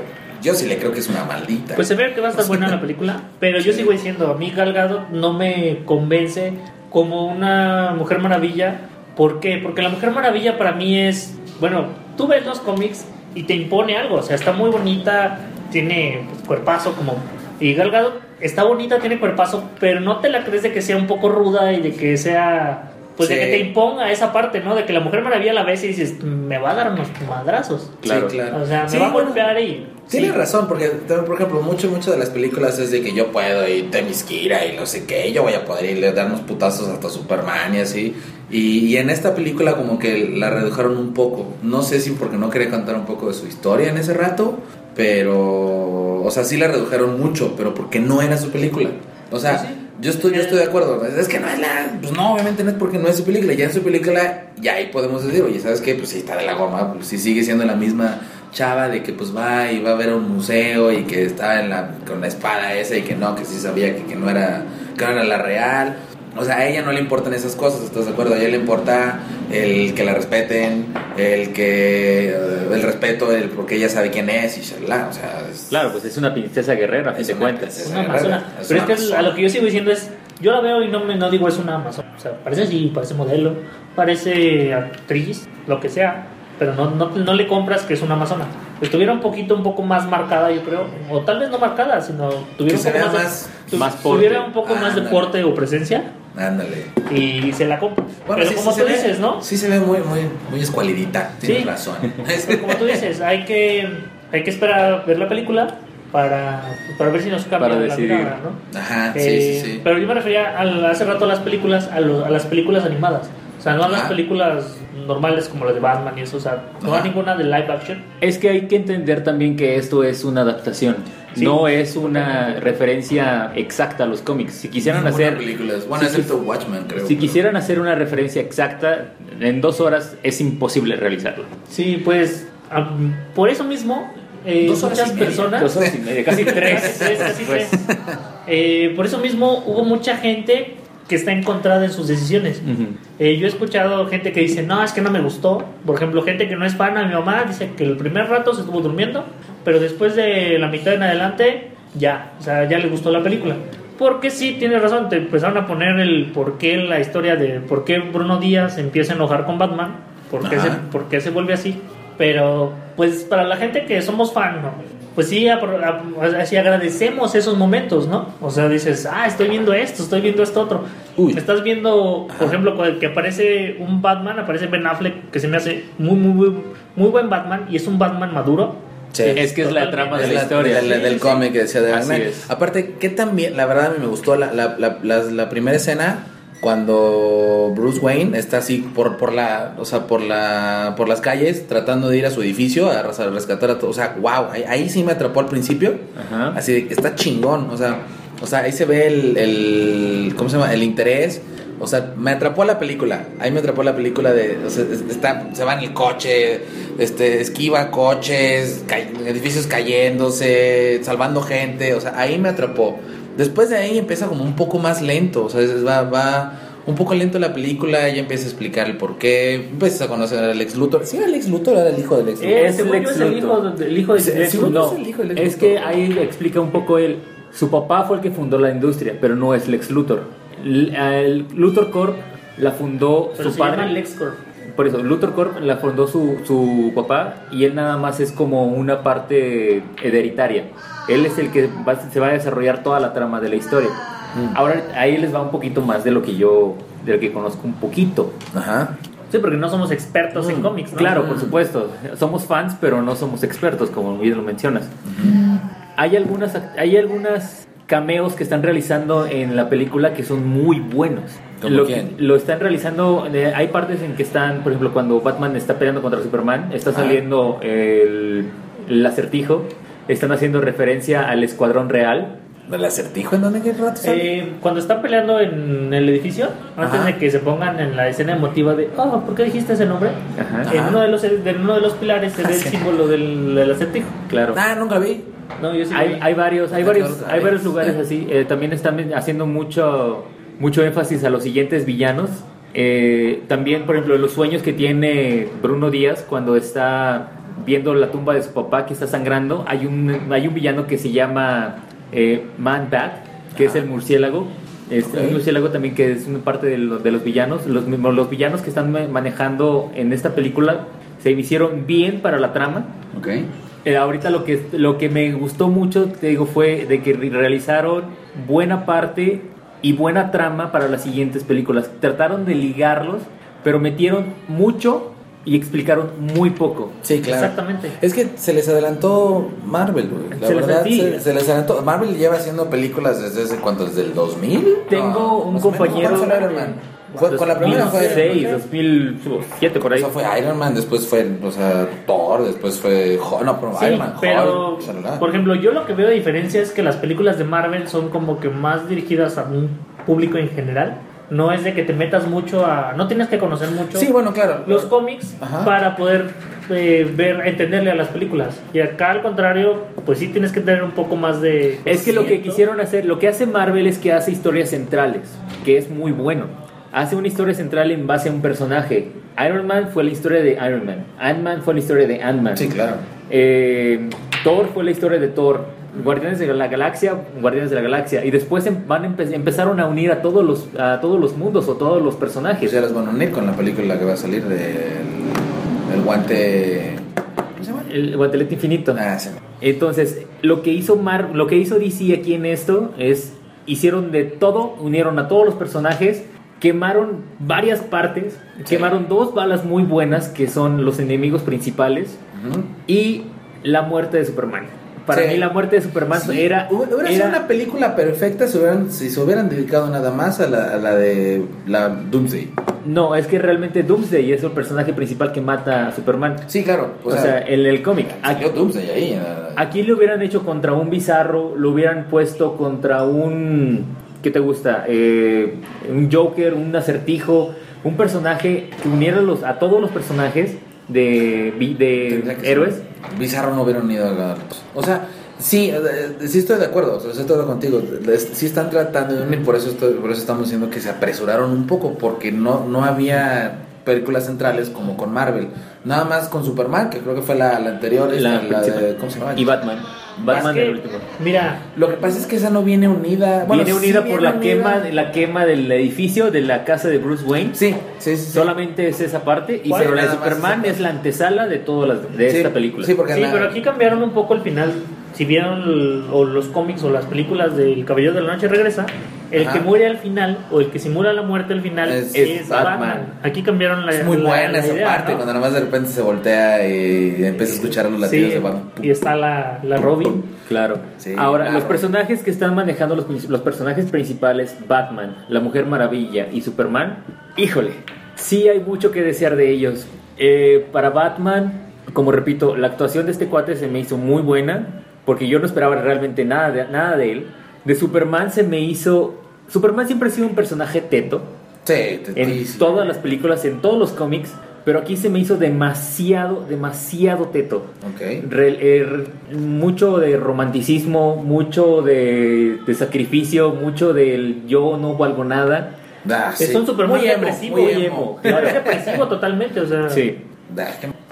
yo sí le creo que es una maldita. Pues se ve que va a estar buena la película, pero yo sigo diciendo, a mí Gal Gadot no me convence como una Mujer Maravilla. ¿Por qué? Porque la Mujer Maravilla para mí es, bueno, tú ves los cómics y te impone algo, o sea, está muy bonita, tiene pues, cuerpazo como... Y Gal Gadot está bonita, tiene cuerpazo, pero no te la crees de que sea un poco ruda y de que sea... Pues de que te imponga esa parte, ¿no? De que la Mujer Maravilla la ves y dices, me va a dar unos madrazos. Claro. Sí, claro. O sea, me Sí, va a bueno, golpear y... Tienes sí. razón, porque por ejemplo, mucho, mucho de las películas es de que yo puedo y Temiskira y no sé qué, yo voy a poder irle a dar unos putazos hasta Superman y así. Y, y en esta película como que la redujeron un poco. No sé si porque no quería contar un poco de su historia en ese rato, pero... O sea, sí la redujeron mucho, pero porque no era su película. O sea, sí. Yo, estoy, yo estoy de acuerdo. Es que no es la. Pues no, obviamente no es porque no es su película. Ya en su película, ya ahí podemos decir, oye, ¿sabes qué? Pues sí está de la goma. Pues sí sigue siendo la misma chava de que pues va y va a ver un museo y que está en la, con la espada esa y que no, que sí sabía que, que no era, que no era la real. O sea, a ella no le importan esas cosas, ¿estás de acuerdo? A ella le importa el que la respeten, el que eh, el respeto, el porque ella sabe quién es y shalala, o sea, es- Claro, pues es una princesa guerrera, a fin Es de cuentas. princesa. una Es amazona. es Pero es una que es- a amazona. lo que yo sigo diciendo es, yo la veo y no, me, no digo es una amazona. O sea, parece así, parece modelo, parece actriz, lo que sea, pero no, no, no le compras que es una amazona. Estuviera un poquito, un poco más marcada, yo creo, o tal vez no marcada, sino tuviera Que un poco más, más- tu- más porte. tuviera un poco más de porte o presencia ándale. y se la compras. pero sí, como sí tú ve- dices, ¿no? Sí se ve muy, muy, muy escualidita, tienes Sí. razón. Pero como tú dices, hay que, hay que esperar a ver la película para, para ver si nos cambia Para la mirada, ¿no? Ajá, sí, Eh, sí, sí. Pero yo me refería al- hace rato a las películas, a, lo- a las películas animadas. O sea, no a las películas normales como las de Batman y eso. O sea, no a Ajá. ninguna de live action. Es que hay que entender también que esto es una adaptación. Sí. No es una referencia exacta a los cómics. Si quisieran Ninguna hacer película es- bueno, si excepto Watchmen, creo. Si quisieran hacer una referencia exacta, en dos horas es imposible realizarlo. Sí, pues por eso mismo eh, Dos horas muchas y media. personas... Dos horas y media, casi Casi tres. tres, casi Pues, tres. Eh, por eso mismo hubo mucha gente que está encontrada en sus decisiones. ujú. Eh, yo he escuchado gente que dice, no, es que no me gustó. Por ejemplo, gente que no es fan a mi mamá dice que el primer rato se estuvo durmiendo, pero después de la mitad en adelante, ya, o sea, ya le gustó la película. Porque sí, tienes razón, te empezaron a poner el por qué la historia de por qué Bruno Díaz empieza a enojar con Batman, por qué, se, por qué se vuelve así. Pero, pues para la gente que somos fan, ¿no? Pues sí, así agradecemos esos momentos, ¿no? O sea, dices, ah, estoy viendo esto, estoy viendo esto otro. Uy. Estás viendo, por ejemplo, que aparece un Batman, aparece Ben Affleck, que se me hace muy, muy, muy, muy buen Batman y es un Batman maduro. Sí. Es que es la trama de Es la historia. del- del Sí, cómic que decía de Así Batman. es. Aparte, que también, la verdad, a mí me gustó la, la, la, la- la primera escena cuando Bruce Wayne está así por, por la o sea por la por las calles tratando de ir a su edificio a, res- a rescatar a todos o sea wow ahí, ahí sí me atrapó al principio Ajá. así de que está chingón o sea o sea ahí se ve el, el cómo se llama el interés o sea me atrapó la película ahí me atrapó la película de o sea, es- está se va en el coche este esquiva coches ca- edificios cayéndose salvando gente o sea ahí me atrapó después de ahí empieza como un poco más lento o sea va va un poco lento la película, ella empieza a explicar el por qué, empiezas a conocer al Lex Luthor. ¿Sí era Lex Luthor o era el hijo de Lex Luthor? Eh, Es el hijo, Luthor. de- el hijo de sí, Luthor. No, es el hijo de Lex es Luthor? que ahí explica un poco él. Su papá fue el que fundó la industria, pero no es Lex Luthor. El Luthor Corp la fundó Pero su se llama padre. LexCorp. Por eso, Luthor Corp la fundó su, su papá y él nada más es como una parte hereditaria. Él es el que va- se va a desarrollar toda la trama de la historia. Ahora ahí les va un poquito más de lo que yo, de lo que conozco un poquito. Ajá. Sí, porque no somos expertos en cómics. ¿no? Claro, por supuesto. Somos fans, pero no somos expertos, como bien lo mencionas. Hay algunas, hay algunas cameos que están realizando en la película que son muy buenos. ¿Como lo, que- lo están realizando, eh, hay partes en que están, por ejemplo, cuando Batman está peleando contra Superman, está saliendo el, el acertijo, están haciendo referencia al escuadrón real. ¿El acertijo en dónde qué rato? Eh, cuando están peleando en el edificio, antes Ajá. de que se pongan en la escena emotiva de, oh, ¿por qué dijiste ese nombre? Ajá. En Ajá. uno de los, en uno de los pilares se ve el Sí. símbolo del, del acertijo. Claro. Ah, nunca vi. No, yo sí Hay, varios, hay varios, hay varios lugares así. Eh, también están haciendo mucho, mucho énfasis a los siguientes villanos. Eh, también, por ejemplo, los sueños que tiene Bruno Díaz cuando está viendo la tumba de su papá que está sangrando. Hay un, hay un villano que se llama eh, Man Bat, que es el murciélago. Este, Ok. Un murciélago también que es una parte de, los- de los villanos. Los, mismos- los villanos que están ma- manejando en esta película se hicieron bien para la trama. Ok. Eh, ahorita lo que, lo que me gustó mucho, te digo, fue de que re- realizaron buena parte y buena trama para las siguientes películas. Trataron de ligarlos, pero metieron mucho y explicaron muy poco. Sí, claro. Exactamente. Es que se les adelantó Marvel, güey. La Se les- verdad, sí. se, se les adelantó. Marvel lleva haciendo películas desde cuánto, desde el 2000. Tengo No, un más o menos. Fue- con la primera fue 2006, 2007 por O ahí. sea, fue Iron Man, después fue, o sea, Thor, después fue Hulk, no, pero Sí, Iron Man, pero Hulk, por ejemplo, yo lo que veo de diferencia es que las películas de Marvel son como que más dirigidas a un público en general. No es de que te metas mucho a. No tienes que conocer mucho Sí, bueno, claro. los cómics Ajá. para poder eh, ver, entenderle a las películas. Y acá al contrario, pues sí tienes que tener un poco más de. Es que lo que quisieron hacer, lo que hace Marvel es que hace historias centrales, que es muy bueno. Hace una historia central en base a un personaje. Iron Man fue la historia de Iron Man. Ant-Man fue la historia de Ant-Man. Sí, claro. Eh, Thor fue la historia de Thor. Guardianes de la Galaxia, Guardianes de la Galaxia. Y después em- van a empe- empezaron a unir a todos los a todos los mundos o todos los personajes. se las van a unir con la película que va a salir del el guante. ¿Cómo se llama? El guantelete infinito. Ah, sí. Entonces, lo que hizo Mar, lo que hizo DC aquí en esto es hicieron de todo, unieron a todos los personajes, quemaron varias partes, quemaron dos balas muy buenas que son los enemigos principales y la muerte de Superman. Para Sí. mí la muerte de Superman Sí, era, Hubiera hubiera era- sido una película perfecta si, hubieran, si se hubieran dedicado nada más a la, a la de la Doomsday. no, es que realmente Doomsday es el personaje principal que mata a Superman. Sí, claro. O, sea, en el cómic. salió Doomsday ahí. eh. Aquí lo hubieran hecho contra un bizarro, lo hubieran puesto contra un. ¿Qué te gusta? Eh, un Joker, un acertijo, un personaje que uniera los, a todos los personajes de, de héroes. Bizarro no hubieran ido a O sea, sí, eh, sí estoy de acuerdo, o sea, estoy de acuerdo contigo. Sí están tratando de unir, por eso, estoy- por eso estamos diciendo que se apresuraron un poco, porque no, no había películas centrales como con Marvel. Nada más con Superman, que creo que fue la, la anterior, esta, La de, ¿cómo se llama? Y Batman. Batman que, el último. Mira, Lo que pasa es que esa no viene unida. bueno, Viene sí unida por viene la unida. quema, la quema del edificio de la casa de Bruce Wayne. Sí, sí, sí. sí. Solamente es esa parte. Y la de Superman es la antesala de todas las de Sí, esta película. Sí, porque sí, la- pero aquí cambiaron un poco el final. Si vieron el- o los cómics o las películas del Caballero de la Noche regresa, el Ajá. que muere al final o el que simula la muerte al final Es- es, Batman. Batman. Aquí cambiaron la es muy la- buena la esa idea, parte, ¿no? cuando nada más de repente se voltea y empieza a escuchar los latidos Sí, de Batman. y está la, la Robin. Claro. Sí, Ahora, claro. los personajes que están manejando los, los personajes principales, Batman, la Mujer Maravilla y Superman, híjole, sí hay mucho que desear de ellos. Eh, para Batman, como repito, la actuación de este cuate se me hizo muy buena, porque yo no esperaba realmente nada de, nada de él. De Superman se me hizo... Superman siempre ha sido un personaje teto, Sí, en todas las películas, en todos los cómics, pero aquí se me hizo demasiado, demasiado teto. Ok. Re- eh, re- mucho de romanticismo, mucho de, de sacrificio, mucho del yo no valgo nada. Ah, Es sí. un Superman Muy emo, depresivo. muy y emo. No, es depresivo totalmente, o sea. Sí.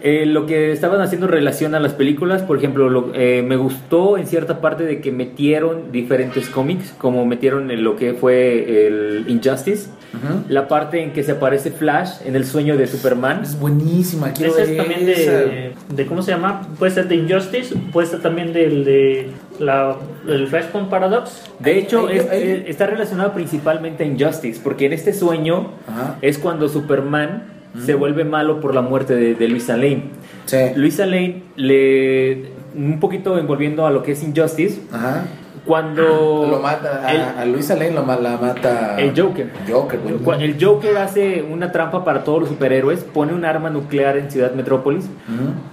Eh, lo que estaban haciendo en relación a las películas, por ejemplo, lo- eh, me gustó en cierta parte de que metieron diferentes cómics, como metieron en lo que fue el Injustice, Ujú. la parte en que se aparece Flash en el sueño de Superman. Es buenísima, quiero Ese es ver también esa. de, de. ¿Cómo se llama? Puede ser de Injustice, puede ser también del de. La, el Flashpoint Paradox. De hecho, ahí- es- ahí- eh, está relacionado principalmente a Injustice, porque en este sueño Ajá. es cuando Superman se vuelve malo por la muerte de, de Luisa Lane. Sí. Luisa Lane le un poquito envolviendo a lo que es Injustice Ajá. cuando Lo mata, a, el, a Luisa Lane lo la mata. el Joker. El Joker hace una trampa para todos los superhéroes, pone un arma nuclear en Ciudad Metrópolis.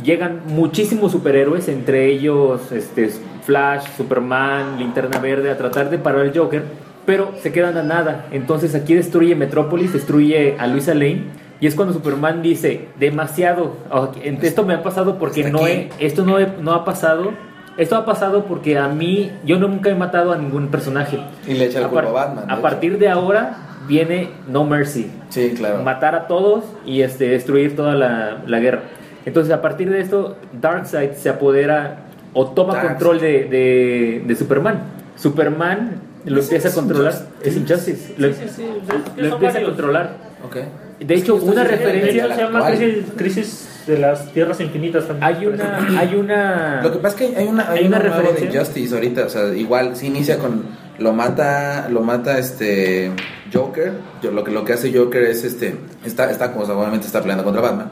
Llegan muchísimos superhéroes, entre ellos este, Flash, Superman, Linterna Verde, a tratar de parar al Joker, pero se quedan a nada. Entonces aquí destruye Metrópolis, destruye a Luisa Lane. Y es cuando Superman dice, demasiado, ok, esto me ha pasado porque no he, esto no, he- no ha pasado, esto ha pasado porque a mí, yo nunca he matado a ningún personaje. Y le echa la A, culpa a Batman. a partir de ahora viene No Mercy Sí, claro. matar a todos y este, destruir toda la, la guerra. Entonces, a partir de esto, Darkseid se apodera o toma Darkseid. control de, de, de Superman. Superman lo empieza a controlar. Es Injustice. Lo, Sí, sí, sí, lo empieza a controlar. Ok. De hecho, una sí De referencia. hecho, se llama crisis, crisis de las Tierras Infinitas también. Hay una. Hay una. Lo que pasa es que hay una, hay Hay una, una nueva de referencia. Justice ahorita, o sea, igual sí inicia con lo mata, lo mata este Joker, yo, lo que lo que hace Joker es este está está como obviamente está peleando contra Batman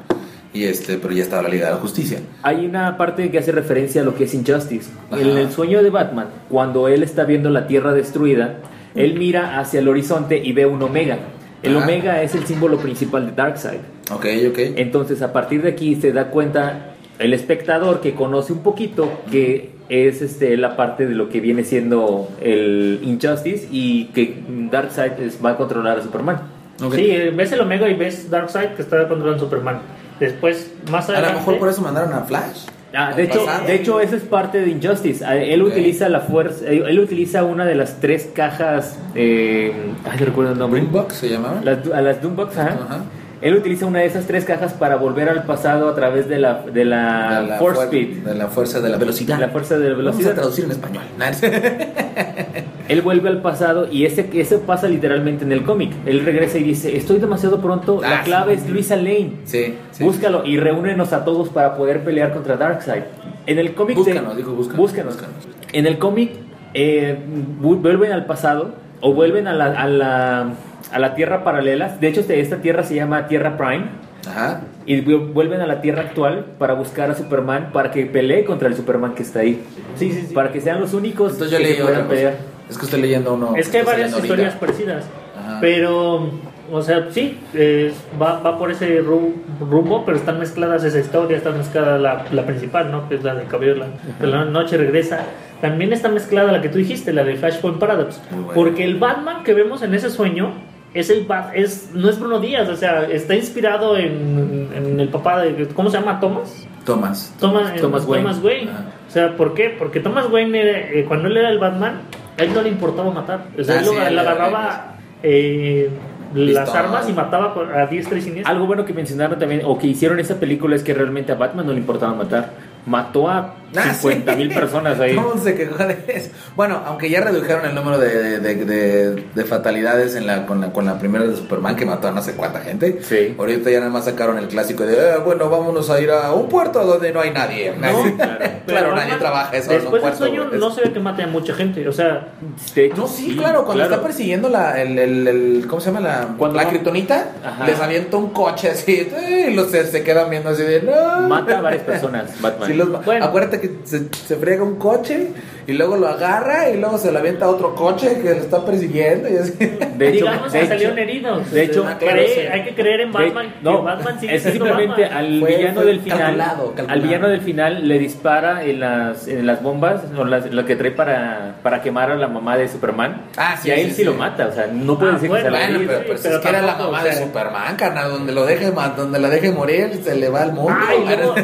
Y este, pero ya estaba la Liga de la Justicia. Hay una parte que hace referencia a lo que es Injustice. Ajá. En el sueño de Batman, cuando él está viendo la Tierra destruida, él mira hacia el horizonte y ve un Omega. El Ajá. Omega es el símbolo principal de Darkseid. Ok, ok. Entonces, a partir de aquí se da cuenta el espectador que conoce un poquito que es este la parte de lo que viene siendo el Injustice y que Darkseid es- va a controlar a Superman. Ok. Sí, eh, ves el Omega y ves Darkseid que está controlando Superman. Después, más A adelante. lo mejor por eso mandaron a Flash. Ah, de hecho, de hecho, eso es parte de Injustice. Ah, Él Ok. utiliza la fuerza, él, él utiliza una de las tres cajas. Eh, ay, no recuerdo el nombre. Boombox se llamaba. Las, a las Doombox, ajá. Ajá. Él utiliza una de esas tres cajas para volver al pasado a través de la, de la, De la Force Speed. De la fuerza de la velocidad. La fuerza de la Vamos a velocidad. traducir en español. Él vuelve al pasado y ese, ese pasa literalmente en el cómic. Él regresa y dice, estoy demasiado pronto, la Ah, clave sí. es Luisa Lane. sí, sí. Búscalo y reúnenos a todos para poder pelear contra Darkseid. En el cómic de- Búscanos, dijo, búscanos. búscanos. Búscanos. En el cómic eh, vu- vuelven al pasado o vuelven a la, a la, a la tierra paralela. De hecho, este- esta tierra se llama Tierra Prime. Ajá. Y vu- vuelven a la tierra actual para buscar a Superman para que pelee contra el Superman que está ahí. Sí, sí, sí. Para que sean los únicos Entonces yo que leí se otra puedan cosa. pelear. Es que estoy leyendo uno. Es que hay varias historias ahorita. parecidas. Ajá. Pero, o sea, sí, es- va, va por ese ru- rumbo, pero están mezcladas esa historia, está mezclada la, la principal, ¿no? Que es la de Caballero de la, Noche Regresa. También está mezclada la que tú dijiste, la de Flashpoint Paradox. Muy buena. Porque el Batman que vemos en ese sueño es el es no es Bruno Díaz, o sea, está inspirado en, en el papá de ¿cómo se llama? Thomas. Thomas. Thomas, eh, Thomas Wayne. Thomas Wayne. O sea, ¿por qué? Porque Thomas Wayne, era- eh, cuando él era el Batman, a él no le importaba matar. O sea, Ah, él, sí, lo- él agarraba eh, las armas y mataba a diestra y siniestra. Algo bueno que mencionaron también, o que hicieron esa película, es que realmente a Batman no le importaba matar. Mató a Ah, 50 mil sí. personas ahí. ¿Cómo se quejó de eso? Bueno, aunque ya redujeron el número de, de, de- de fatalidades en la, con, la, con la primera de Superman, que mató a no sé cuánta gente. Sí. Ahorita ya nada más sacaron el clásico de, "Eh, bueno, vámonos a ir a un puerto donde no hay nadie. No, claro, Pero nadie trabaja eso Después del sueño güey. no se ve que mate a mucha gente. O sea, De hecho, No, sí, claro, cuando está persiguiendo la, el, el, el- ¿cómo se llama? La, Cuando la Ajá. les avienta un coche así, y los se, se quedan viendo así de, no. mata a varias personas, Batman. Sí, los- Bueno. Acuérdate que se, se friega un coche y luego lo agarra y luego se le avienta a otro coche que lo está persiguiendo y así. De hecho, digamos de que hecho- salieron heridos. de hecho- Hay que claro, creer- sí. hay que creer en de- Batman. no, que Batman sigue es simplemente Batman. al Fue- villano fue del final, calculado, calculado. al villano del final le dispara en las, en las bombas, o las, lo que trae para, para quemar a la mamá de Superman. Ah, sí, y a él sí, sí, sí. lo mata, o sea, no puede Ah, decir bueno, que se la Bueno, pero, sí, pues pero es que era la mamá o sea- de Superman, carnal, donde lo deje donde la deje morir se le va al mundo. Ah, y luego,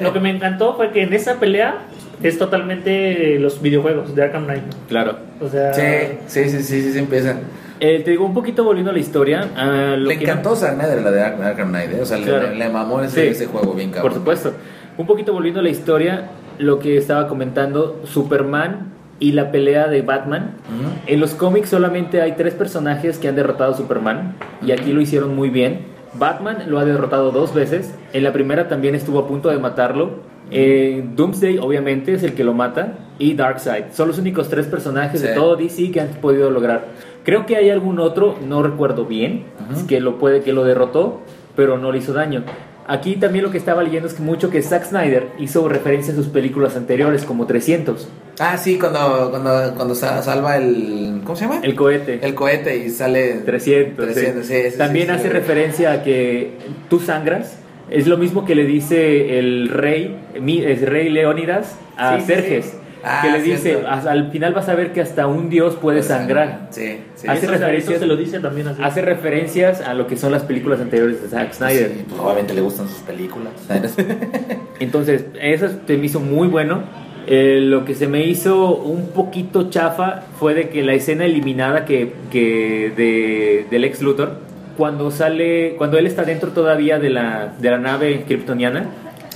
lo que me encantó fue que en esa pelea es totalmente los videojuegos de Arkham Knight. Claro. O sea, Sí, sí, sí, sí, sí, sí empiezan. Eh, te digo, un poquito volviendo a la historia. ah, lo Le que- encantó Zack Snyder la de Ar- Arkham Knight, ¿eh? o sea, le- Claro. le, le mamó ese, Sí. ese juego bien cabrón. Por supuesto. Un poquito volviendo a la historia, lo que estaba comentando, Superman y la pelea de Batman. En los cómics solamente hay tres personajes que han derrotado a Superman y aquí lo hicieron muy bien. Batman lo ha derrotado dos veces. En la primera también estuvo a punto de matarlo. Eh, Doomsday obviamente es el que lo mata y Darkseid. Son los únicos tres personajes de todo DC que han podido lograr. Creo que hay algún otro, no recuerdo bien, que lo puede que lo derrotó, pero no le hizo daño. Aquí también lo que estaba leyendo es que mucho que Zack Snyder hizo referencia a sus películas anteriores como 300, Ah, sí, cuando, cuando, cuando sa- salva el. ¿Cómo se llama? el cohete. El cohete y sale. 300. sí. 300, sí, sí, También hace referencia a que tú sangras. Es lo mismo que le dice el rey, el rey Leónidas a Serges. Ah, que le dice, cierto. "Haz- al final vas a ver que hasta un dios puede sangrar. Sí, sí. Hace eso, referencias- eso se lo dice también así. Hace referencias a lo que son las películas anteriores de Zack Snyder. Sí, pues, obviamente le gustan sus películas. Entonces, eso se me hizo muy bueno. Eh, lo que se me hizo un poquito chafa fue de que la escena eliminada que, que de, del ex Luthor, cuando sale, cuando él está dentro todavía de la, de la nave kryptoniana,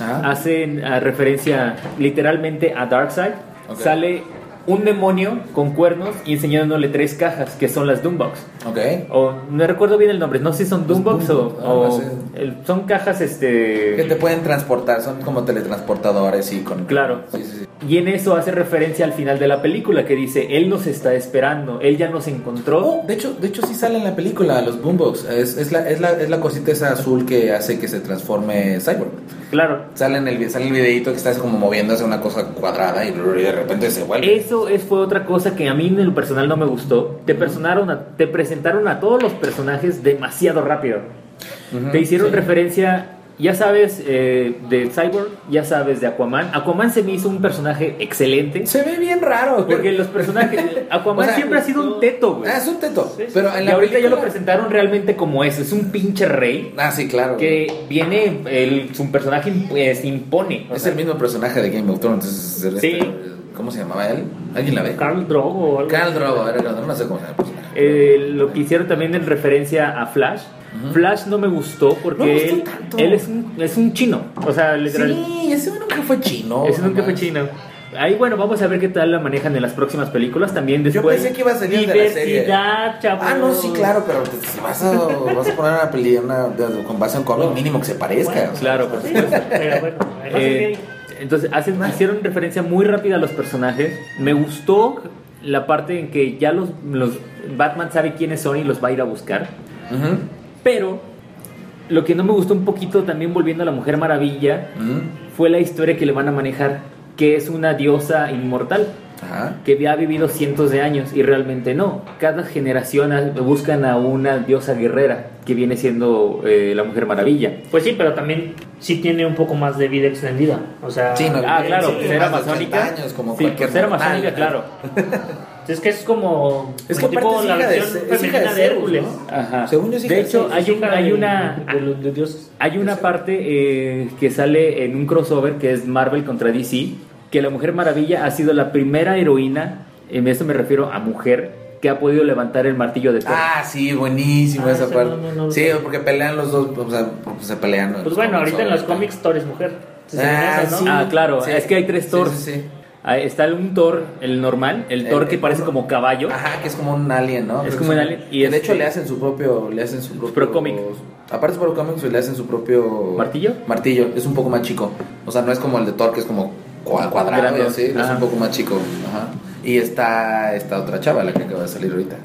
Ajá. hacen ah, referencia literalmente a Darkseid. Sale un demonio con cuernos y enseñándole tres cajas, que son las Doombox. Ok. O no recuerdo bien el nombre, no sé si son Doombox o, Doombox, o algo así. el- son cajas Que este te pueden transportar, son como teletransportadores y con... Claro. Sí, sí, sí. y en eso hace referencia al final de la película que dice, él nos está esperando, él ya nos encontró. Oh, de hecho, de hecho sí sale en la película, los boombox. Es, es, la, es, la, es la cosita esa azul que hace que se transforme Cyborg. Claro. Sale en el, sale el videito que está así como moviéndose una cosa cuadrada y de repente se vuelve. Eso es, fue otra cosa que a mí en lo personal no me gustó. Te, personaron a- te presentaron a todos los personajes demasiado rápido. Te hicieron sí. referencia, ya sabes, eh, de Cyborg, ya sabes de Aquaman. Aquaman se me hizo un personaje excelente. Se ve bien raro. Porque pero- los personajes... Aquaman O sea, siempre ha sido un teto, güey. Ah, es un teto. Sí, sí. Pero en Y la ahorita ya lo presentaron realmente como es. Es un pinche rey Ah, sí, claro. que viene... El, su personaje pues, impone. Es sea, el mismo personaje de Game of Thrones. es- es- Sí. ¿Cómo se llamaba él? ¿Alguien la ve? Carl Drogo o algo. Carl Drogo, era- no sé cómo se llama. Eh, lo que hicieron también en referencia a Flash. Flash no me gustó porque No me gustó él, tanto. él es, un, es un chino. O sea, literal. Sí, ese nunca fue chino. ese nunca fue chino. Ahí, bueno, vamos a ver qué tal la manejan en las próximas películas. También Yo después. pensé que iba a salir de la serie. Chavos. Ah, no, sí, claro, pero si vas a, vas a poner una de- con base en cómic, mínimo que se parezca. Bueno, o sea. Claro, por Sí, supuesto. pero bueno, no sé Eh, entonces, hacen, hicieron referencia muy rápida a los personajes. Me gustó la parte en que ya los, los Batman sabe quiénes son y los va a ir a buscar. Pero lo que no me gustó un poquito también volviendo a la Mujer Maravilla fue la historia que le van a manejar, que es una diosa inmortal Ajá. que ha vivido cientos de años y realmente no. Cada generación buscan a una diosa guerrera que viene siendo eh, la Mujer Maravilla. Pues sí, pero también sí tiene un poco más de vida extendida. O sea, Sí, no, Ah, claro, sí, pues 80 masónica. años, como sí, cualquier pues era mortal. masónica, claro. es que es como, Es como que tipo la versión de femenina de, Hércules. ¿no? Ajá. Según yo sí de que hecho, sí, hay, Es un- hay una de, los- de dioses. hay una parte eh, que sale en un crossover que es Marvel contra DC, que la Mujer Maravilla ha sido la primera heroína, en esto me refiero a mujer, que ha podido levantar el martillo de Thor. Ah, sí, buenísimo Ah, esa parte. no, no, no, sí, no. porque pelean los dos, o sea, porque se pelean. Pues bueno, ahorita en los cómics Thor es mujer. Ah, sí. Ah, claro, Sí. es que hay tres Sí, Thors. sí, sí. Está el- un Thor, el normal, el El- Thor que el- parece como caballo. Ajá, que es como un alien, ¿no? Es como un alien, y de este- hecho le hacen su propio, le hacen su propio Pro cómic. Aparte es pro cómic, le hacen su propio ¿Martillo? Martillo, es un poco más chico. O sea, no es como el de Thor que es como cuadrado, así, es un poco más chico. Ajá. Y está esta otra chava la que acaba de salir ahorita.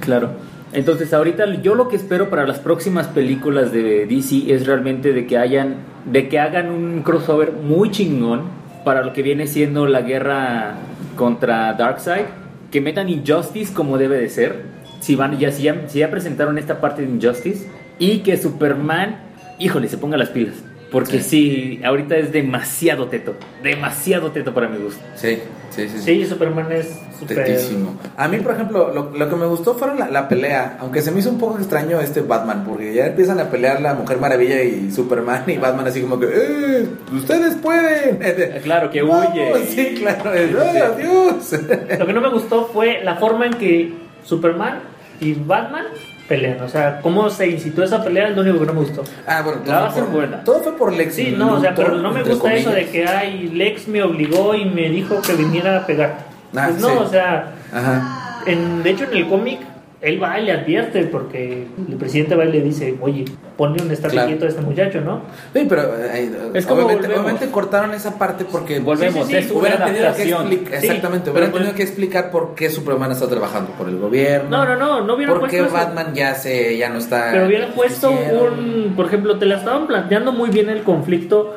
Claro. Entonces ahorita yo lo que espero para las próximas películas de DC es realmente de que hayan, de que hagan un crossover muy chingón para lo que viene siendo la guerra contra Darkseid, que metan Injustice como debe de ser, si van ya si ya, si ya presentaron esta parte de Injustice y que Superman, híjole, se ponga las pilas, porque sí, ahorita es demasiado teto, demasiado teto para mi gusto. Sí, sí, sí. Sí, Superman es super... Tetísimo. A mí, por ejemplo, lo, lo que me gustó fueron la, la pelea, aunque se me hizo un poco extraño este Batman, porque ya empiezan a pelear la Mujer Maravilla y Superman y Batman así como que, ¡eh! ¡Ustedes pueden! Claro, que huye. Sí, claro. ¡eh, ¡Adiós! Lo que no me gustó fue la forma en que Superman y Batman pelean. O sea, cómo se incitó esa pelea es lo único que no me gustó. Ah, bueno, La va a todo, ser fue buena. por, todo fue por Lex. Sí, no, o sea, pero no me gusta eso de que, ay, Lex me obligó y me dijo que viniera a pegar. Ah, pues no, sí. o sea, Ajá. en, de hecho en el cómic él va y le advierte porque el presidente va y le dice, oye, ponle un estate Claro. quieto a este muchacho, ¿no? Sí, pero eh, Es como obviamente, volvemos. obviamente cortaron esa parte porque Volvemos, Sí, sí, sí. hubieran tenido que explicar, exactamente, pero hubieran pues- tenido que explicar por qué Superman está trabajando por el gobierno. No, no, no, no hubieran ¿Por qué. Batman ya se ya no está Pero hubieran puesto un, por ejemplo, te la estaban planteando muy bien el conflicto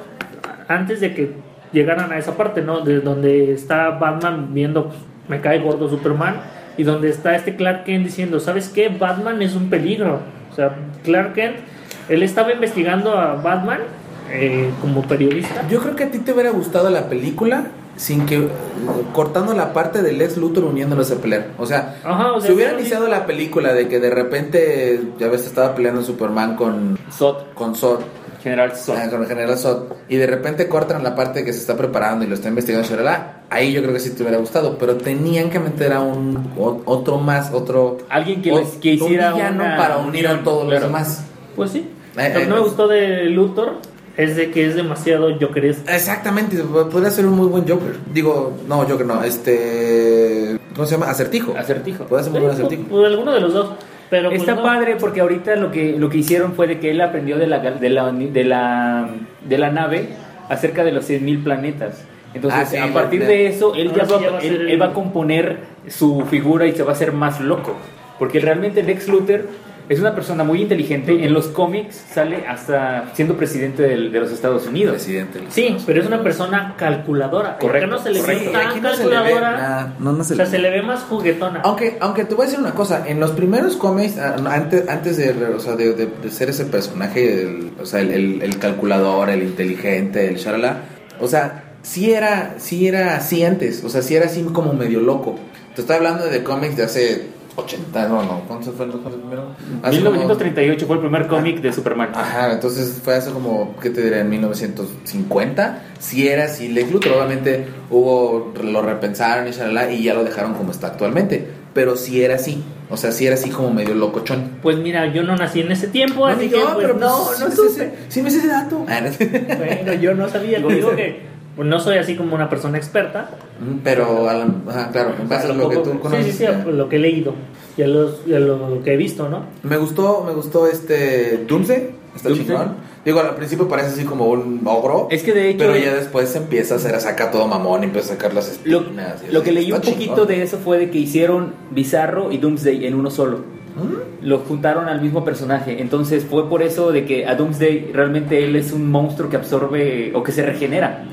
antes de que llegaran a esa parte, ¿no? De donde está Batman viendo, pues, me cae gordo Superman, y donde está este Clark Kent diciendo, ¿sabes qué? Batman es un peligro. O sea, Clark Kent, él estaba investigando a Batman eh, como periodista. Yo creo que a ti te hubiera gustado la película sin que cortando la parte del ex Luthor uniéndolos a pelear. O sea, Ajá, o sea, si hubiera iniciado la película de que de repente ya ves estaba peleando Superman con Zod, con Zod, General Zod. ah, con el general Zod y de repente cortan la parte que se está preparando y lo está investigando shalala, ahí yo creo que sí te hubiera gustado, pero tenían que meter a un o- otro más, otro Alguien que, o- les- que hiciera un villano una para unir a todos claro. los demás. Pues sí. Eh, Lo que eh, no me gustó de Luthor es de que es demasiado jokeresco. Exactamente, podría ser un muy buen Joker. Digo, no, Joker no, este. ¿Cómo se llama? Acertijo. Acertijo. Puede ser muy buen acertijo. Pues, alguno de los dos. Pero pues, Está no. padre porque ahorita lo que, lo que hicieron fue de que él aprendió de la, de la, de la, de la nave acerca de los 100.000 planetas. Entonces, Ah, sí, a partir de eso, él Ahora ya va, ya va él, el- él va a componer su figura y se va a hacer más loco. Porque realmente Lex Luthor es una persona muy inteligente. En los cómics sale hasta siendo presidente del- de, los Estados Unidos. Presidente. Sí, pero es una persona calculadora. Correcto, Acá no se le ve Sí, tan no se le ve calculadora. nada, no, no se o sea, le- se le ve más juguetona. Aunque, aunque te voy a decir una cosa, en los primeros cómics, ah, antes, antes de, o sea, de, de- de ser ese personaje, el, o sea, el, el- el calculador, el inteligente, el shalala, o sea, sí era, sí era así antes, o sea, sí era así como medio loco. Te estoy hablando de cómics de hace 80, no, no, ¿cuándo fue el primero? Hace como- 1938 fue el primer cómic de Superman. Ajá, entonces fue hace como, ¿qué te diré? En 1950. Si era así, Lex Luthor, obviamente hubo, lo repensaron y shalala, y ya lo dejaron como está actualmente. Pero sí era así, o sea, sí era así como medio locochón. Pues mira, yo no nací en ese tiempo, No, así que pues, pero no, pues, no sí, supe. sí, me sé ese dato. Ah, no. Bueno, yo no sabía. Te digo que no soy así como una persona experta. Mm, Pero, a la- ajá, claro, en base a lo que tú sí, conoces. sí, sí, a lo que he leído y a, los- y a lo que he visto, ¿no? Me gustó, me gustó este Doomsday, está Doomsday. chingón. Digo, al principio parece así como un ogro. Es que de hecho- Pero ya después se empieza a hacer, saca todo mamón y empieza a sacar las Lo, espinas. y lo así. que leí un poquito chingón. de eso fue de que hicieron Bizarro y Doomsday en uno solo. ¿Mm? Lo juntaron al mismo personaje. Entonces fue por eso de que a Doomsday realmente él es un monstruo que absorbe o que se regenera.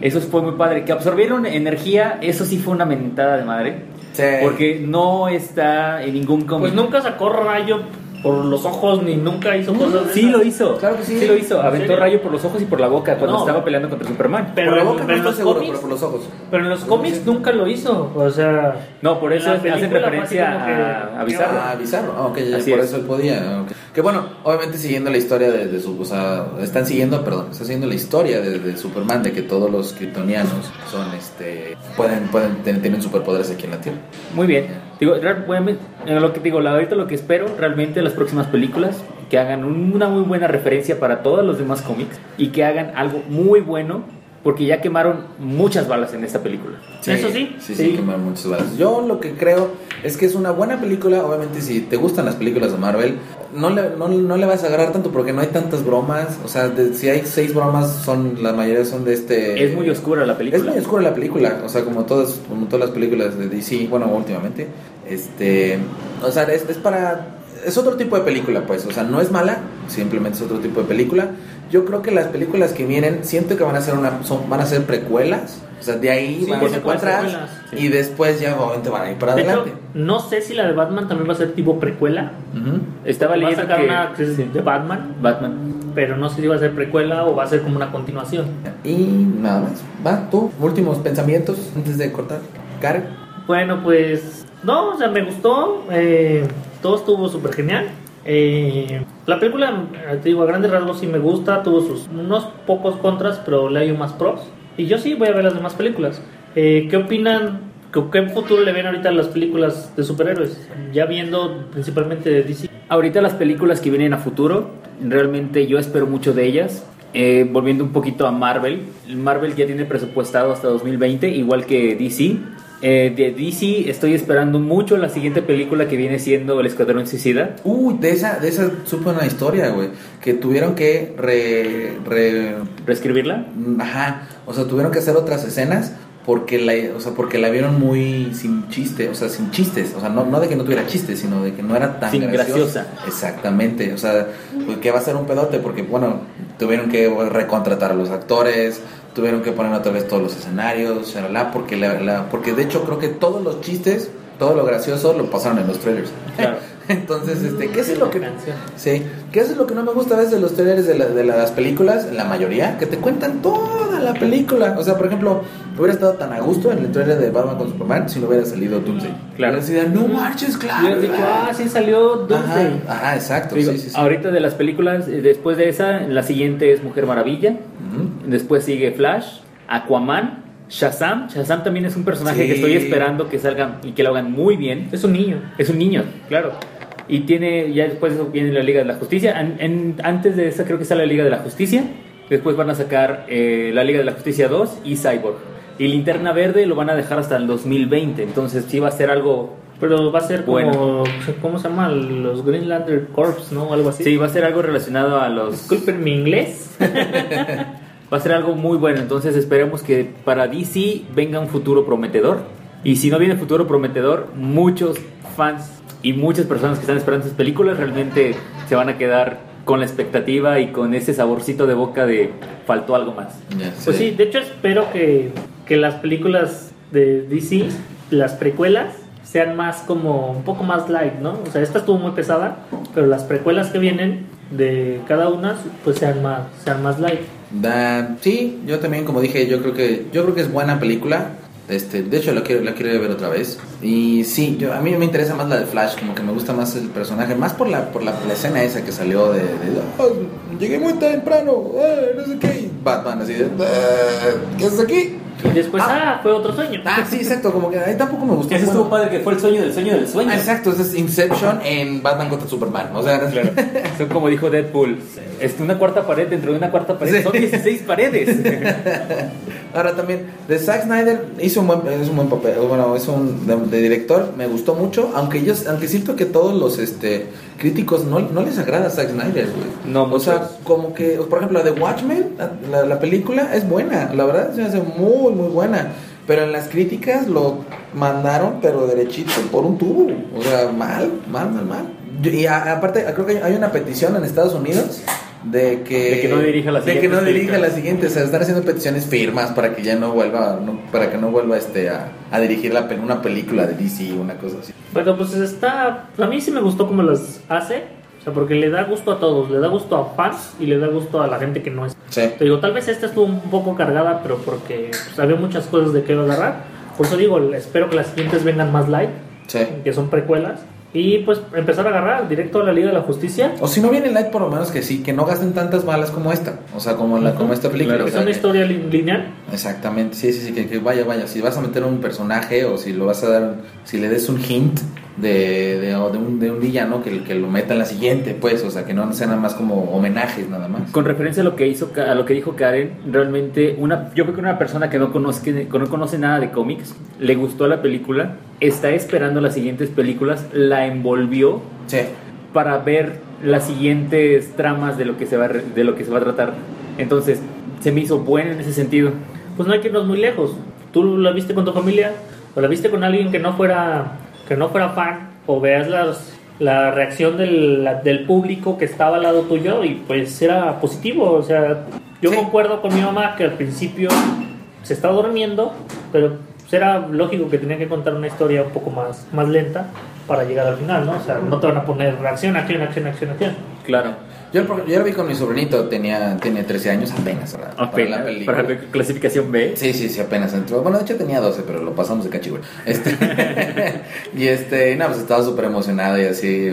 Eso fue muy padre. Que absorbieron energía, eso sí fue una mentada de madre. Sí. Porque no está en ningún cómic. Pues nunca sacó rayo por los ojos ni nunca hizo cosas. Sí lo hizo. Claro que sí. lo hizo. Aventó serio? rayo por los ojos y por la boca cuando No. estaba peleando contra Superman. Pero, por la boca no pero en estoy los seguro, cómics, pero por los ojos. pero en los cómics nunca lo hizo. O sea, No, por eso hacen referencia a, a Bizarro. Ah, Bizarro. Ah, ok, Así por es. eso él podía. ok. Que bueno, obviamente siguiendo la historia de, de su. O sea, están siguiendo, perdón, están siguiendo la historia de, de Superman, de que todos los kryptonianos son, este. Pueden, pueden, ten- tienen superpoderes aquí en la Tierra. Muy bien. Digo, real- obviamente, eh, lo que digo, la- ahorita lo que espero realmente en las próximas películas, que hagan un- una muy buena referencia para todos los demás cómics y que hagan algo muy bueno, porque ya quemaron muchas balas en esta película. Eso sí, Sí, sí, sí. quemaron muchas balas. Yo lo que creo es que es una buena película. Obviamente, si te gustan las películas de Marvel, no le, no, no le vas a agarrar tanto porque no hay tantas bromas. O sea, de- si hay seis bromas, son la mayoría son de este. Es muy oscura la película. Es muy oscura la película, o sea, como todas, como todas las películas de DC, bueno, últimamente. Este, o sea, es, es para es otro tipo de película, pues, o sea, no es mala, simplemente es otro tipo de película. Yo creo que las películas que vienen siento que van a ser una son, van a ser precuelas, o sea, de ahí Sí, van a ser atrás y después ya obviamente van a ir para de hecho, adelante. no sé si la de Batman también va a ser tipo precuela. Ujú. Estaba Va a leyendo sacar que una es sí, de Batman, Batman. pero no sé si va a ser precuela o va a ser como una continuación. Y nada más. Va, tú, últimos pensamientos antes de cortar. Karen. Bueno, pues no, o sea, me gustó. eh, todo estuvo súper genial. Eh, la película, eh, te digo, a grandes rasgos sí me gusta. Tuvo sus unos pocos contras, pero le hay más pros. Y yo sí voy a ver las demás películas. Eh, ¿Qué opinan? ¿Qué, ¿Qué futuro le ven ahorita las películas de superhéroes? Ya viendo principalmente de DC. Ahorita las películas que vienen a futuro, realmente yo espero mucho de ellas. Eh, volviendo un poquito a Marvel, Marvel ya tiene presupuestado hasta 2020, igual que DC. Eh, de DC estoy esperando mucho la siguiente película que viene siendo El Escuadrón Suicida. Uy, de esa, de esa supe una historia, güey. Que tuvieron que re, re- ¿Reescribirla? Ajá. O sea, tuvieron que hacer otras escenas porque la, o sea, porque la vieron muy sin chiste, o sea, sin chistes. O sea, no, no de que no tuviera chistes, sino de que no era tan Sin graciosa. graciosa. Exactamente. O sea, pues, que va a ser un pedote porque, bueno, tuvieron que recontratar a los actores, tuvieron que poner otra vez todos los escenarios, porque, la, la- porque de hecho creo que todos los chistes, todo lo gracioso lo pasaron en los trailers. Claro. Entonces, este, ¿qué es lo que. Sí, eso es lo que no me gusta a veces de los trailers de, la- de las películas, la mayoría, que te cuentan toda la película. O sea, por ejemplo, hubiera estado tan a gusto en el trailer de Batman con Superman si no hubiera salido Doomsday. Claro. Hubiera sido, no marches, claro. Hubieras dicho, ah, sí salió Doomsday. Ajá, ajá, exacto, Digo, sí, sí, sí. Ahorita de las películas, eh, después de esa, la siguiente es Mujer Maravilla. Después sigue Flash, Aquaman, Shazam. Shazam también es un personaje Sí. que estoy esperando que salga y que lo hagan muy bien. Es un niño. Es un niño, claro. Y tiene, ya después viene la Liga de la Justicia. An- en- antes de esa creo que está la Liga de la Justicia. Después van a sacar eh, la Liga de la Justicia 2 y Cyborg. Y Linterna Verde lo van a dejar hasta el 2020. Entonces sí va a ser algo... Pero va a ser como. Bueno. ¿Cómo se llama? Los Green Lantern Corps, ¿no? Algo así. Sí, va a ser algo relacionado a los... Disculpen mi inglés. Va a ser algo muy bueno, entonces esperemos que para DC venga un futuro prometedor. Y si no viene futuro prometedor, muchos fans y muchas personas que están esperando estas películas realmente se van a quedar con la expectativa y con ese saborcito de boca de faltó algo más. Pues sí, de hecho espero que, que las películas de DC, las precuelas, sean más como un poco más light, ¿no? O sea, esta estuvo muy pesada, pero las precuelas que vienen de cada una, pues sean más, sean más light. Da- sí, yo también, como dije, yo creo que yo creo que es buena película. Este, de hecho, la quiero, la quiero ver otra vez. Y sí, yo, a mí me interesa más la de Flash, como que me gusta más el personaje, más por la, por la, la escena esa que salió de, de, "Ah, llegué muy temprano, ah, no sé qué, Batman así de, "Ah, ¿qué haces aquí? Y después, ah, fue otro sueño. Ah, sí, exacto, como que ahí tampoco me gustó. Ese Bueno, estuvo padre que fue el sueño del sueño del sueño. ah, exacto, ese es Inception en Batman contra Superman. O sea, Claro. Son como dijo Deadpool, es una cuarta pared dentro de una cuarta pared, Sí. son 16 paredes. Ahora también, de Zack Snyder hizo un buen, es un buen papel, bueno, es un de, de director, me gustó mucho, aunque yo, aunque siento que todos los este críticos no, no les agrada Zack Snyder, güey. No, o sea, muchos. como que, por ejemplo, la de Watchmen, la, la- la película es buena, la verdad se me hace muy, muy buena. Pero en las críticas lo mandaron, pero derechito, por un tubo. O sea, mal, mal, mal, mal. Y a- aparte, creo que hay una petición en Estados Unidos de que, De que no dirija las de que no dirija películas. las siguientes. O sea, están haciendo peticiones firmas para que ya no vuelva, no- para que no vuelva este a, a dirigir la, una película de DC, una cosa así. Pero pues está. A mí sí me gustó cómo las hace. O sea, porque le da gusto a todos. Le da gusto a fans y le da gusto a la gente que no es. Sí. Te digo, tal vez esta estuvo un poco cargada, pero porque pues, había muchas cosas de qué agarrar. Por eso digo, espero que las siguientes vengan más light, Sí. que son precuelas. Y pues empezar a agarrar directo a la Liga de la Justicia. O si no viene light, por lo menos que sí, que no gasten tantas balas como esta. O sea, como, la, como esta película. Claro, Es sea, una que- historia lin- lineal. Exactamente, sí, sí, sí, que, que vaya, vaya. Si vas a meter un personaje o si lo vas a dar, si le des un hint de, de, o de un, de un villano, que, que lo meta en la siguiente, pues, o sea, que no sea nada más como homenajes, nada más. Con referencia a lo que hizo a lo que dijo Karen, realmente una yo creo que una persona que no conoce que no conoce nada de cómics, le gustó la película, está esperando las siguientes películas, la envolvió Sí, para ver las siguientes tramas de lo que se va de lo que se va a tratar. Entonces, se me hizo buena en ese sentido. Pues no hay que irnos muy lejos. Tú la viste con tu familia o la viste con alguien que no fuera que no fuera fan o veas las, la reacción del, la- del público que estaba al lado tuyo y pues era positivo. O sea, yo Sí. concuerdo con mi mamá que al principio se estaba durmiendo, pero era lógico que tenía que contar una historia un poco más, más lenta para llegar al final, ¿no? O sea, no te van a poner acción, acción, acción, acción, acción. Claro. Yo, yo lo vi con mi sobrinito, tenía, tenía 13 años apenas, ¿verdad? Apenas, Para la película. para la clasificación B. Sí, sí, sí, apenas entró. Bueno, de hecho tenía 12, pero lo pasamos de cachigüey. Este, y este, no, pues estaba súper emocionado y así,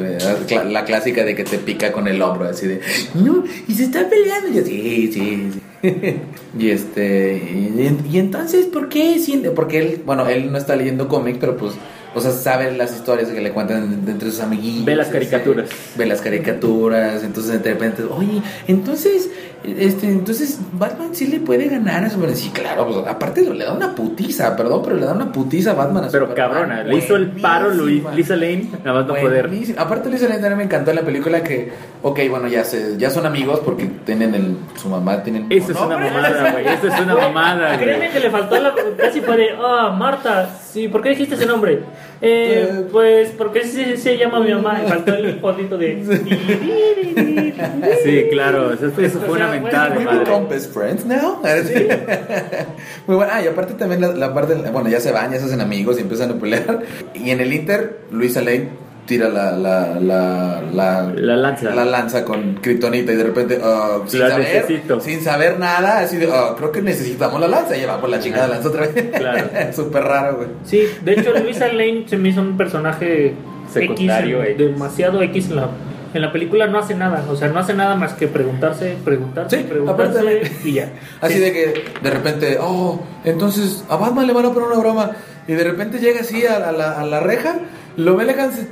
la clásica de que te pica con el hombro, así de, no, y se está peleando. Y yo, sí, sí, sí. y este, y, y entonces, ¿por qué? Porque él, bueno, él no está leyendo cómic, pero pues, o sea, sabe las historias que le cuentan entre sus amiguitos. Ve las caricaturas. ve las caricaturas, entonces de repente, oye, entonces, este, entonces Batman sí le puede ganar a Superman. Sí, claro, pues, aparte le da una putiza, perdón, pero le da una putiza a Batman a Pero Superman. cabrona, le hizo el paro Luis. Lisa Lane, nada más no poder. Aparte Lisa Lane también me encantó en la película que, ok, bueno, ya se, ya son amigos porque tienen el, su mamá tienen Eso es una mamada, güey. Eso es una mamada, Créeme que le faltó la. Casi fue de. Ah, Marta, sí, ¿por qué dijiste ese nombre? Eh, Eh, pues porque se, se llama mi mamá. Y faltó el fondito de. Sí, claro. Eso, eso fue una de We become best friends now. Muy bueno. Ah, y aparte también la, la parte, bueno, ya se van, ya se hacen amigos y empiezan a pelear. Y en el Inter, Luisa Lane tira la, la, la, la, La lanza. la lanza con Kryptonita y de repente, ah, sin, La saber, necesito. sin saber nada, así de, ah, creo que necesitamos la lanza. Y va por la chingada lanza otra vez. Claro. Súper raro, güey. Sí, de hecho, Luisa Lane se me hizo un personaje Secundario, X, X. demasiado X en la. En la película no hace nada, o sea, no hace nada más que preguntarse, preguntarse, Sí, preguntarse aparte- y ya. Así Sí. de que de repente, oh, entonces a Batman le van a poner una broma. Y de repente llega así a, a la, a la reja, lo ve, le alcanza.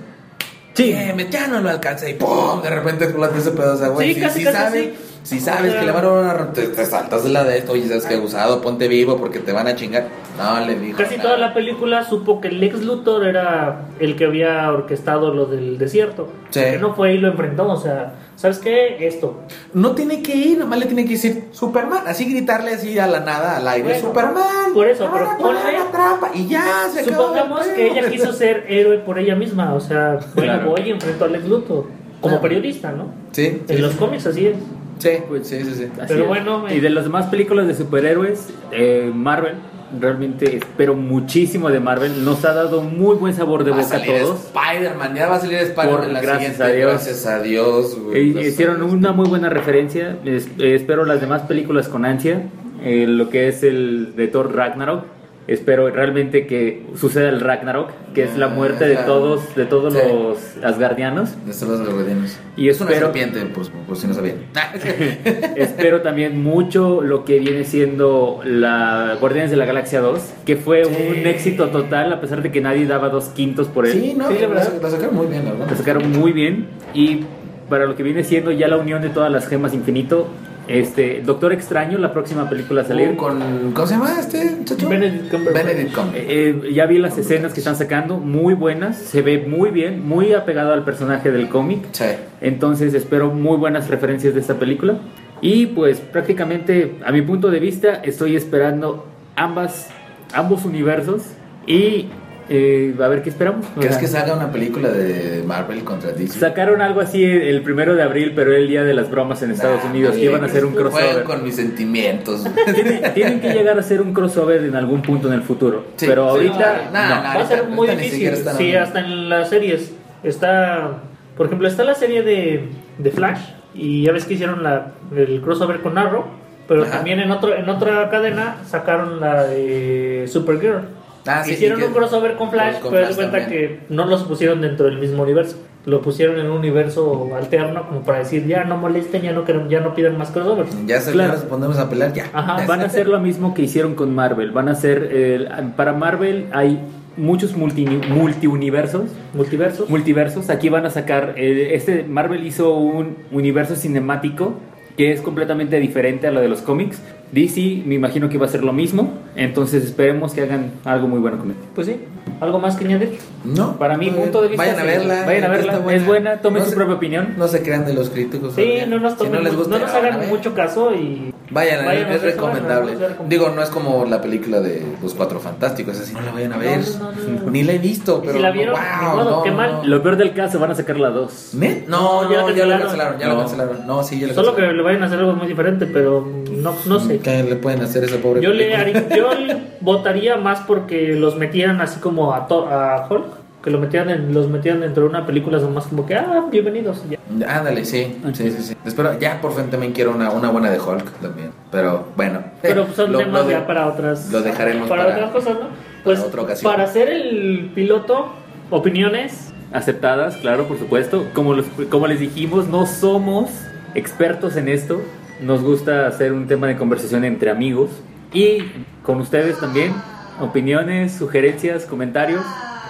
Sí, me- ya no lo alcanza y ¡pum! De repente explota ese pedazo, güey. Sí, Sí, casi, sí casi sabe. Si sabes que le van a una... Te, te saltas de la de esto, oye, sabes que abusado, ponte vivo porque te van a chingar. No, le dijo Casi nada. toda la película supo que el ex Luthor era el que había orquestado lo del desierto. Sí. Que no fue y lo enfrentó, o sea, ¿sabes qué? Esto. No tiene que ir, nomás le tiene que decir Superman, así gritarle así a la nada, al aire, Bueno, Superman. por eso, pero ponle- la trampa y ya se Supongamos el que ella quiso ser héroe por ella misma, o sea, bueno, Claro. voy y enfrento al ex Luthor. Como Claro. periodista, ¿no? Sí, sí, En los sí. cómics así es. Sí, sí, sí, sí. Así Pero es. bueno, eh. y de las demás películas de superhéroes, eh, Marvel, realmente espero muchísimo de Marvel. Nos ha dado muy buen sabor de Va a boca a salir todos. Spider-Man, ya va a salir Spider-Man la gracias siguiente. a Dios. Gracias a Dios. güey. Eh, hicieron a una muy buena referencia. Es- eh, espero las demás películas con ansia. Eh, lo que es el de Thor Ragnarok. Espero realmente que suceda el Ragnarok, que es la Ah, muerte de todos, de todos Sí. los asgardianos. De estos los guardianes. Y es una serpiente, por, por si no sabían. Espero también mucho lo que viene siendo la Guardianes de la Galaxia 2, que fue Sí. un éxito total a pesar de que nadie daba dos quintos por él. sí, no, Sí, la, verdad. la sacaron muy bien, la verdad. La sacaron muy bien y para lo que viene siendo ya la unión de todas las gemas infinito, este Doctor Extraño, la próxima película a salir. Uh, con, ¿Cómo se llama este muchacho? Benedict Cumberbatch. Benedict Cumberbatch. Eh, eh, ya vi las escenas que están sacando, muy buenas, se ve muy bien, muy apegado al personaje del cómic. Sí. Entonces espero muy buenas referencias de esta película. Y pues prácticamente a mi punto de vista estoy esperando ambas, ambos universos y eh, a ver qué esperamos. O ¿Crees sea, que salga una película de Marvel contra DC? Sacaron algo así el primero de abril, pero el día de las bromas en Estados Nah, Unidos, que iban a hacer un crossover. con mis sentimientos. Tienen, tienen que llegar a hacer un crossover en algún punto en el futuro. Sí, pero sí, ahorita no, no, no. no. Va a ser muy difícil. Sí, hasta en las series. Está, por ejemplo, está la serie de, de Flash y ya ves que hicieron la, el crossover con Arrow, pero Ajá. también en otro en otra cadena sacaron la de Supergirl. Ah, sí, hicieron un crossover con Flash, con pero Flash cuenta también. que no los pusieron dentro del mismo universo. Lo pusieron en un universo alterno como para decir, ya no molesten, ya no queremos, ya no piden más crossovers. Ya se Claro. nos ponemos a pelear ya. Ajá, Van a hacer lo mismo que hicieron con Marvel. Van a hacer. eh, para Marvel hay muchos multi, multiuniversos. Multiversos. Multiversos. Aquí van a sacar. eh, este Marvel hizo un universo cinemático que es completamente diferente a lo de los cómics. DC, me imagino que va a ser lo mismo. Entonces esperemos que hagan algo muy bueno con él. Pues sí, ¿algo más que añadir? No. Para mi Muy punto de vista, Vayan a verla. Vayan a verla. Es buena, tomen su se- propia opinión. No se crean de los críticos. Sí, no nos, Si tomen no les gusta, no nos hagan mucho caso y Vayan, Vayan a es ver, recomendable. es recomendable. Digo, no es como la película de Los Cuatro Fantásticos, así no la vayan a ver. No, no, no. Ni la he visto, Y pero. si la vieron, wow, ni modo, no, qué mal. no. Lo peor del caso, van a sacar la 2. ¿Ne? No, No, ya no, la ya la cancelaron. cancelaron, ya la cancelaron. No, sí, ya la Solo que cancelaron. le vayan a hacer algo muy diferente, pero no, no sé. ¿Qué le pueden hacer a esa pobre Yo le haría- yo le votaría más porque los metieran así como a, to- a Hulk, que lo metieran en, los metieran dentro de una película, son más como que, ah, bienvenidos. y ya. Ándale, sí, sí, sí, sí. Espero, ya por fin también quiero una, una buena de Hulk también. Pero bueno. Pero son Lo- temas lo de- ya para otras. lo dejaremos para, para- otras cosas, ¿no? Pues otra ocasión. para hacer el piloto, opiniones. aceptadas, claro, por supuesto. Como, los- como les dijimos, no somos expertos en esto. Nos gusta hacer un tema de conversación entre amigos. Y con ustedes también, opiniones, sugerencias, comentarios,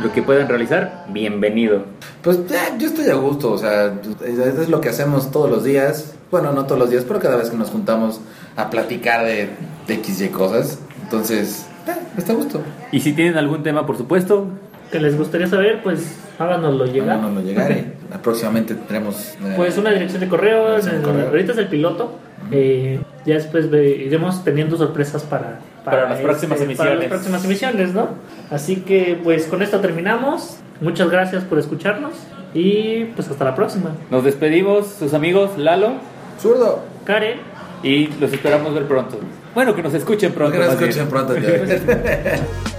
lo que puedan realizar, bienvenido. Pues ya, yo estoy a gusto, o sea, es es lo que hacemos todos los días. Bueno, no todos los días, pero cada vez que nos juntamos a platicar de, de X y cosas. Entonces, ya, está a gusto. Y si tienen algún tema, por supuesto, que les gustaría saber, pues háganoslo llegar. Háganoslo llegar y próximamente tendremos. eh, Pues una dirección de correo, Dirección de en- correo. ahorita es el piloto. Eh, ya después ve- iremos teniendo sorpresas para, Para las próximas Para emisiones. las próximas emisiones, ¿no? Así que pues con esto terminamos. Muchas gracias por escucharnos y pues hasta la próxima. nos despedimos, sus amigos Lalo, Zurdo. Karen. y los esperamos ver pronto. Bueno, que nos escuchen pronto. Que nos escuchen pronto. ya.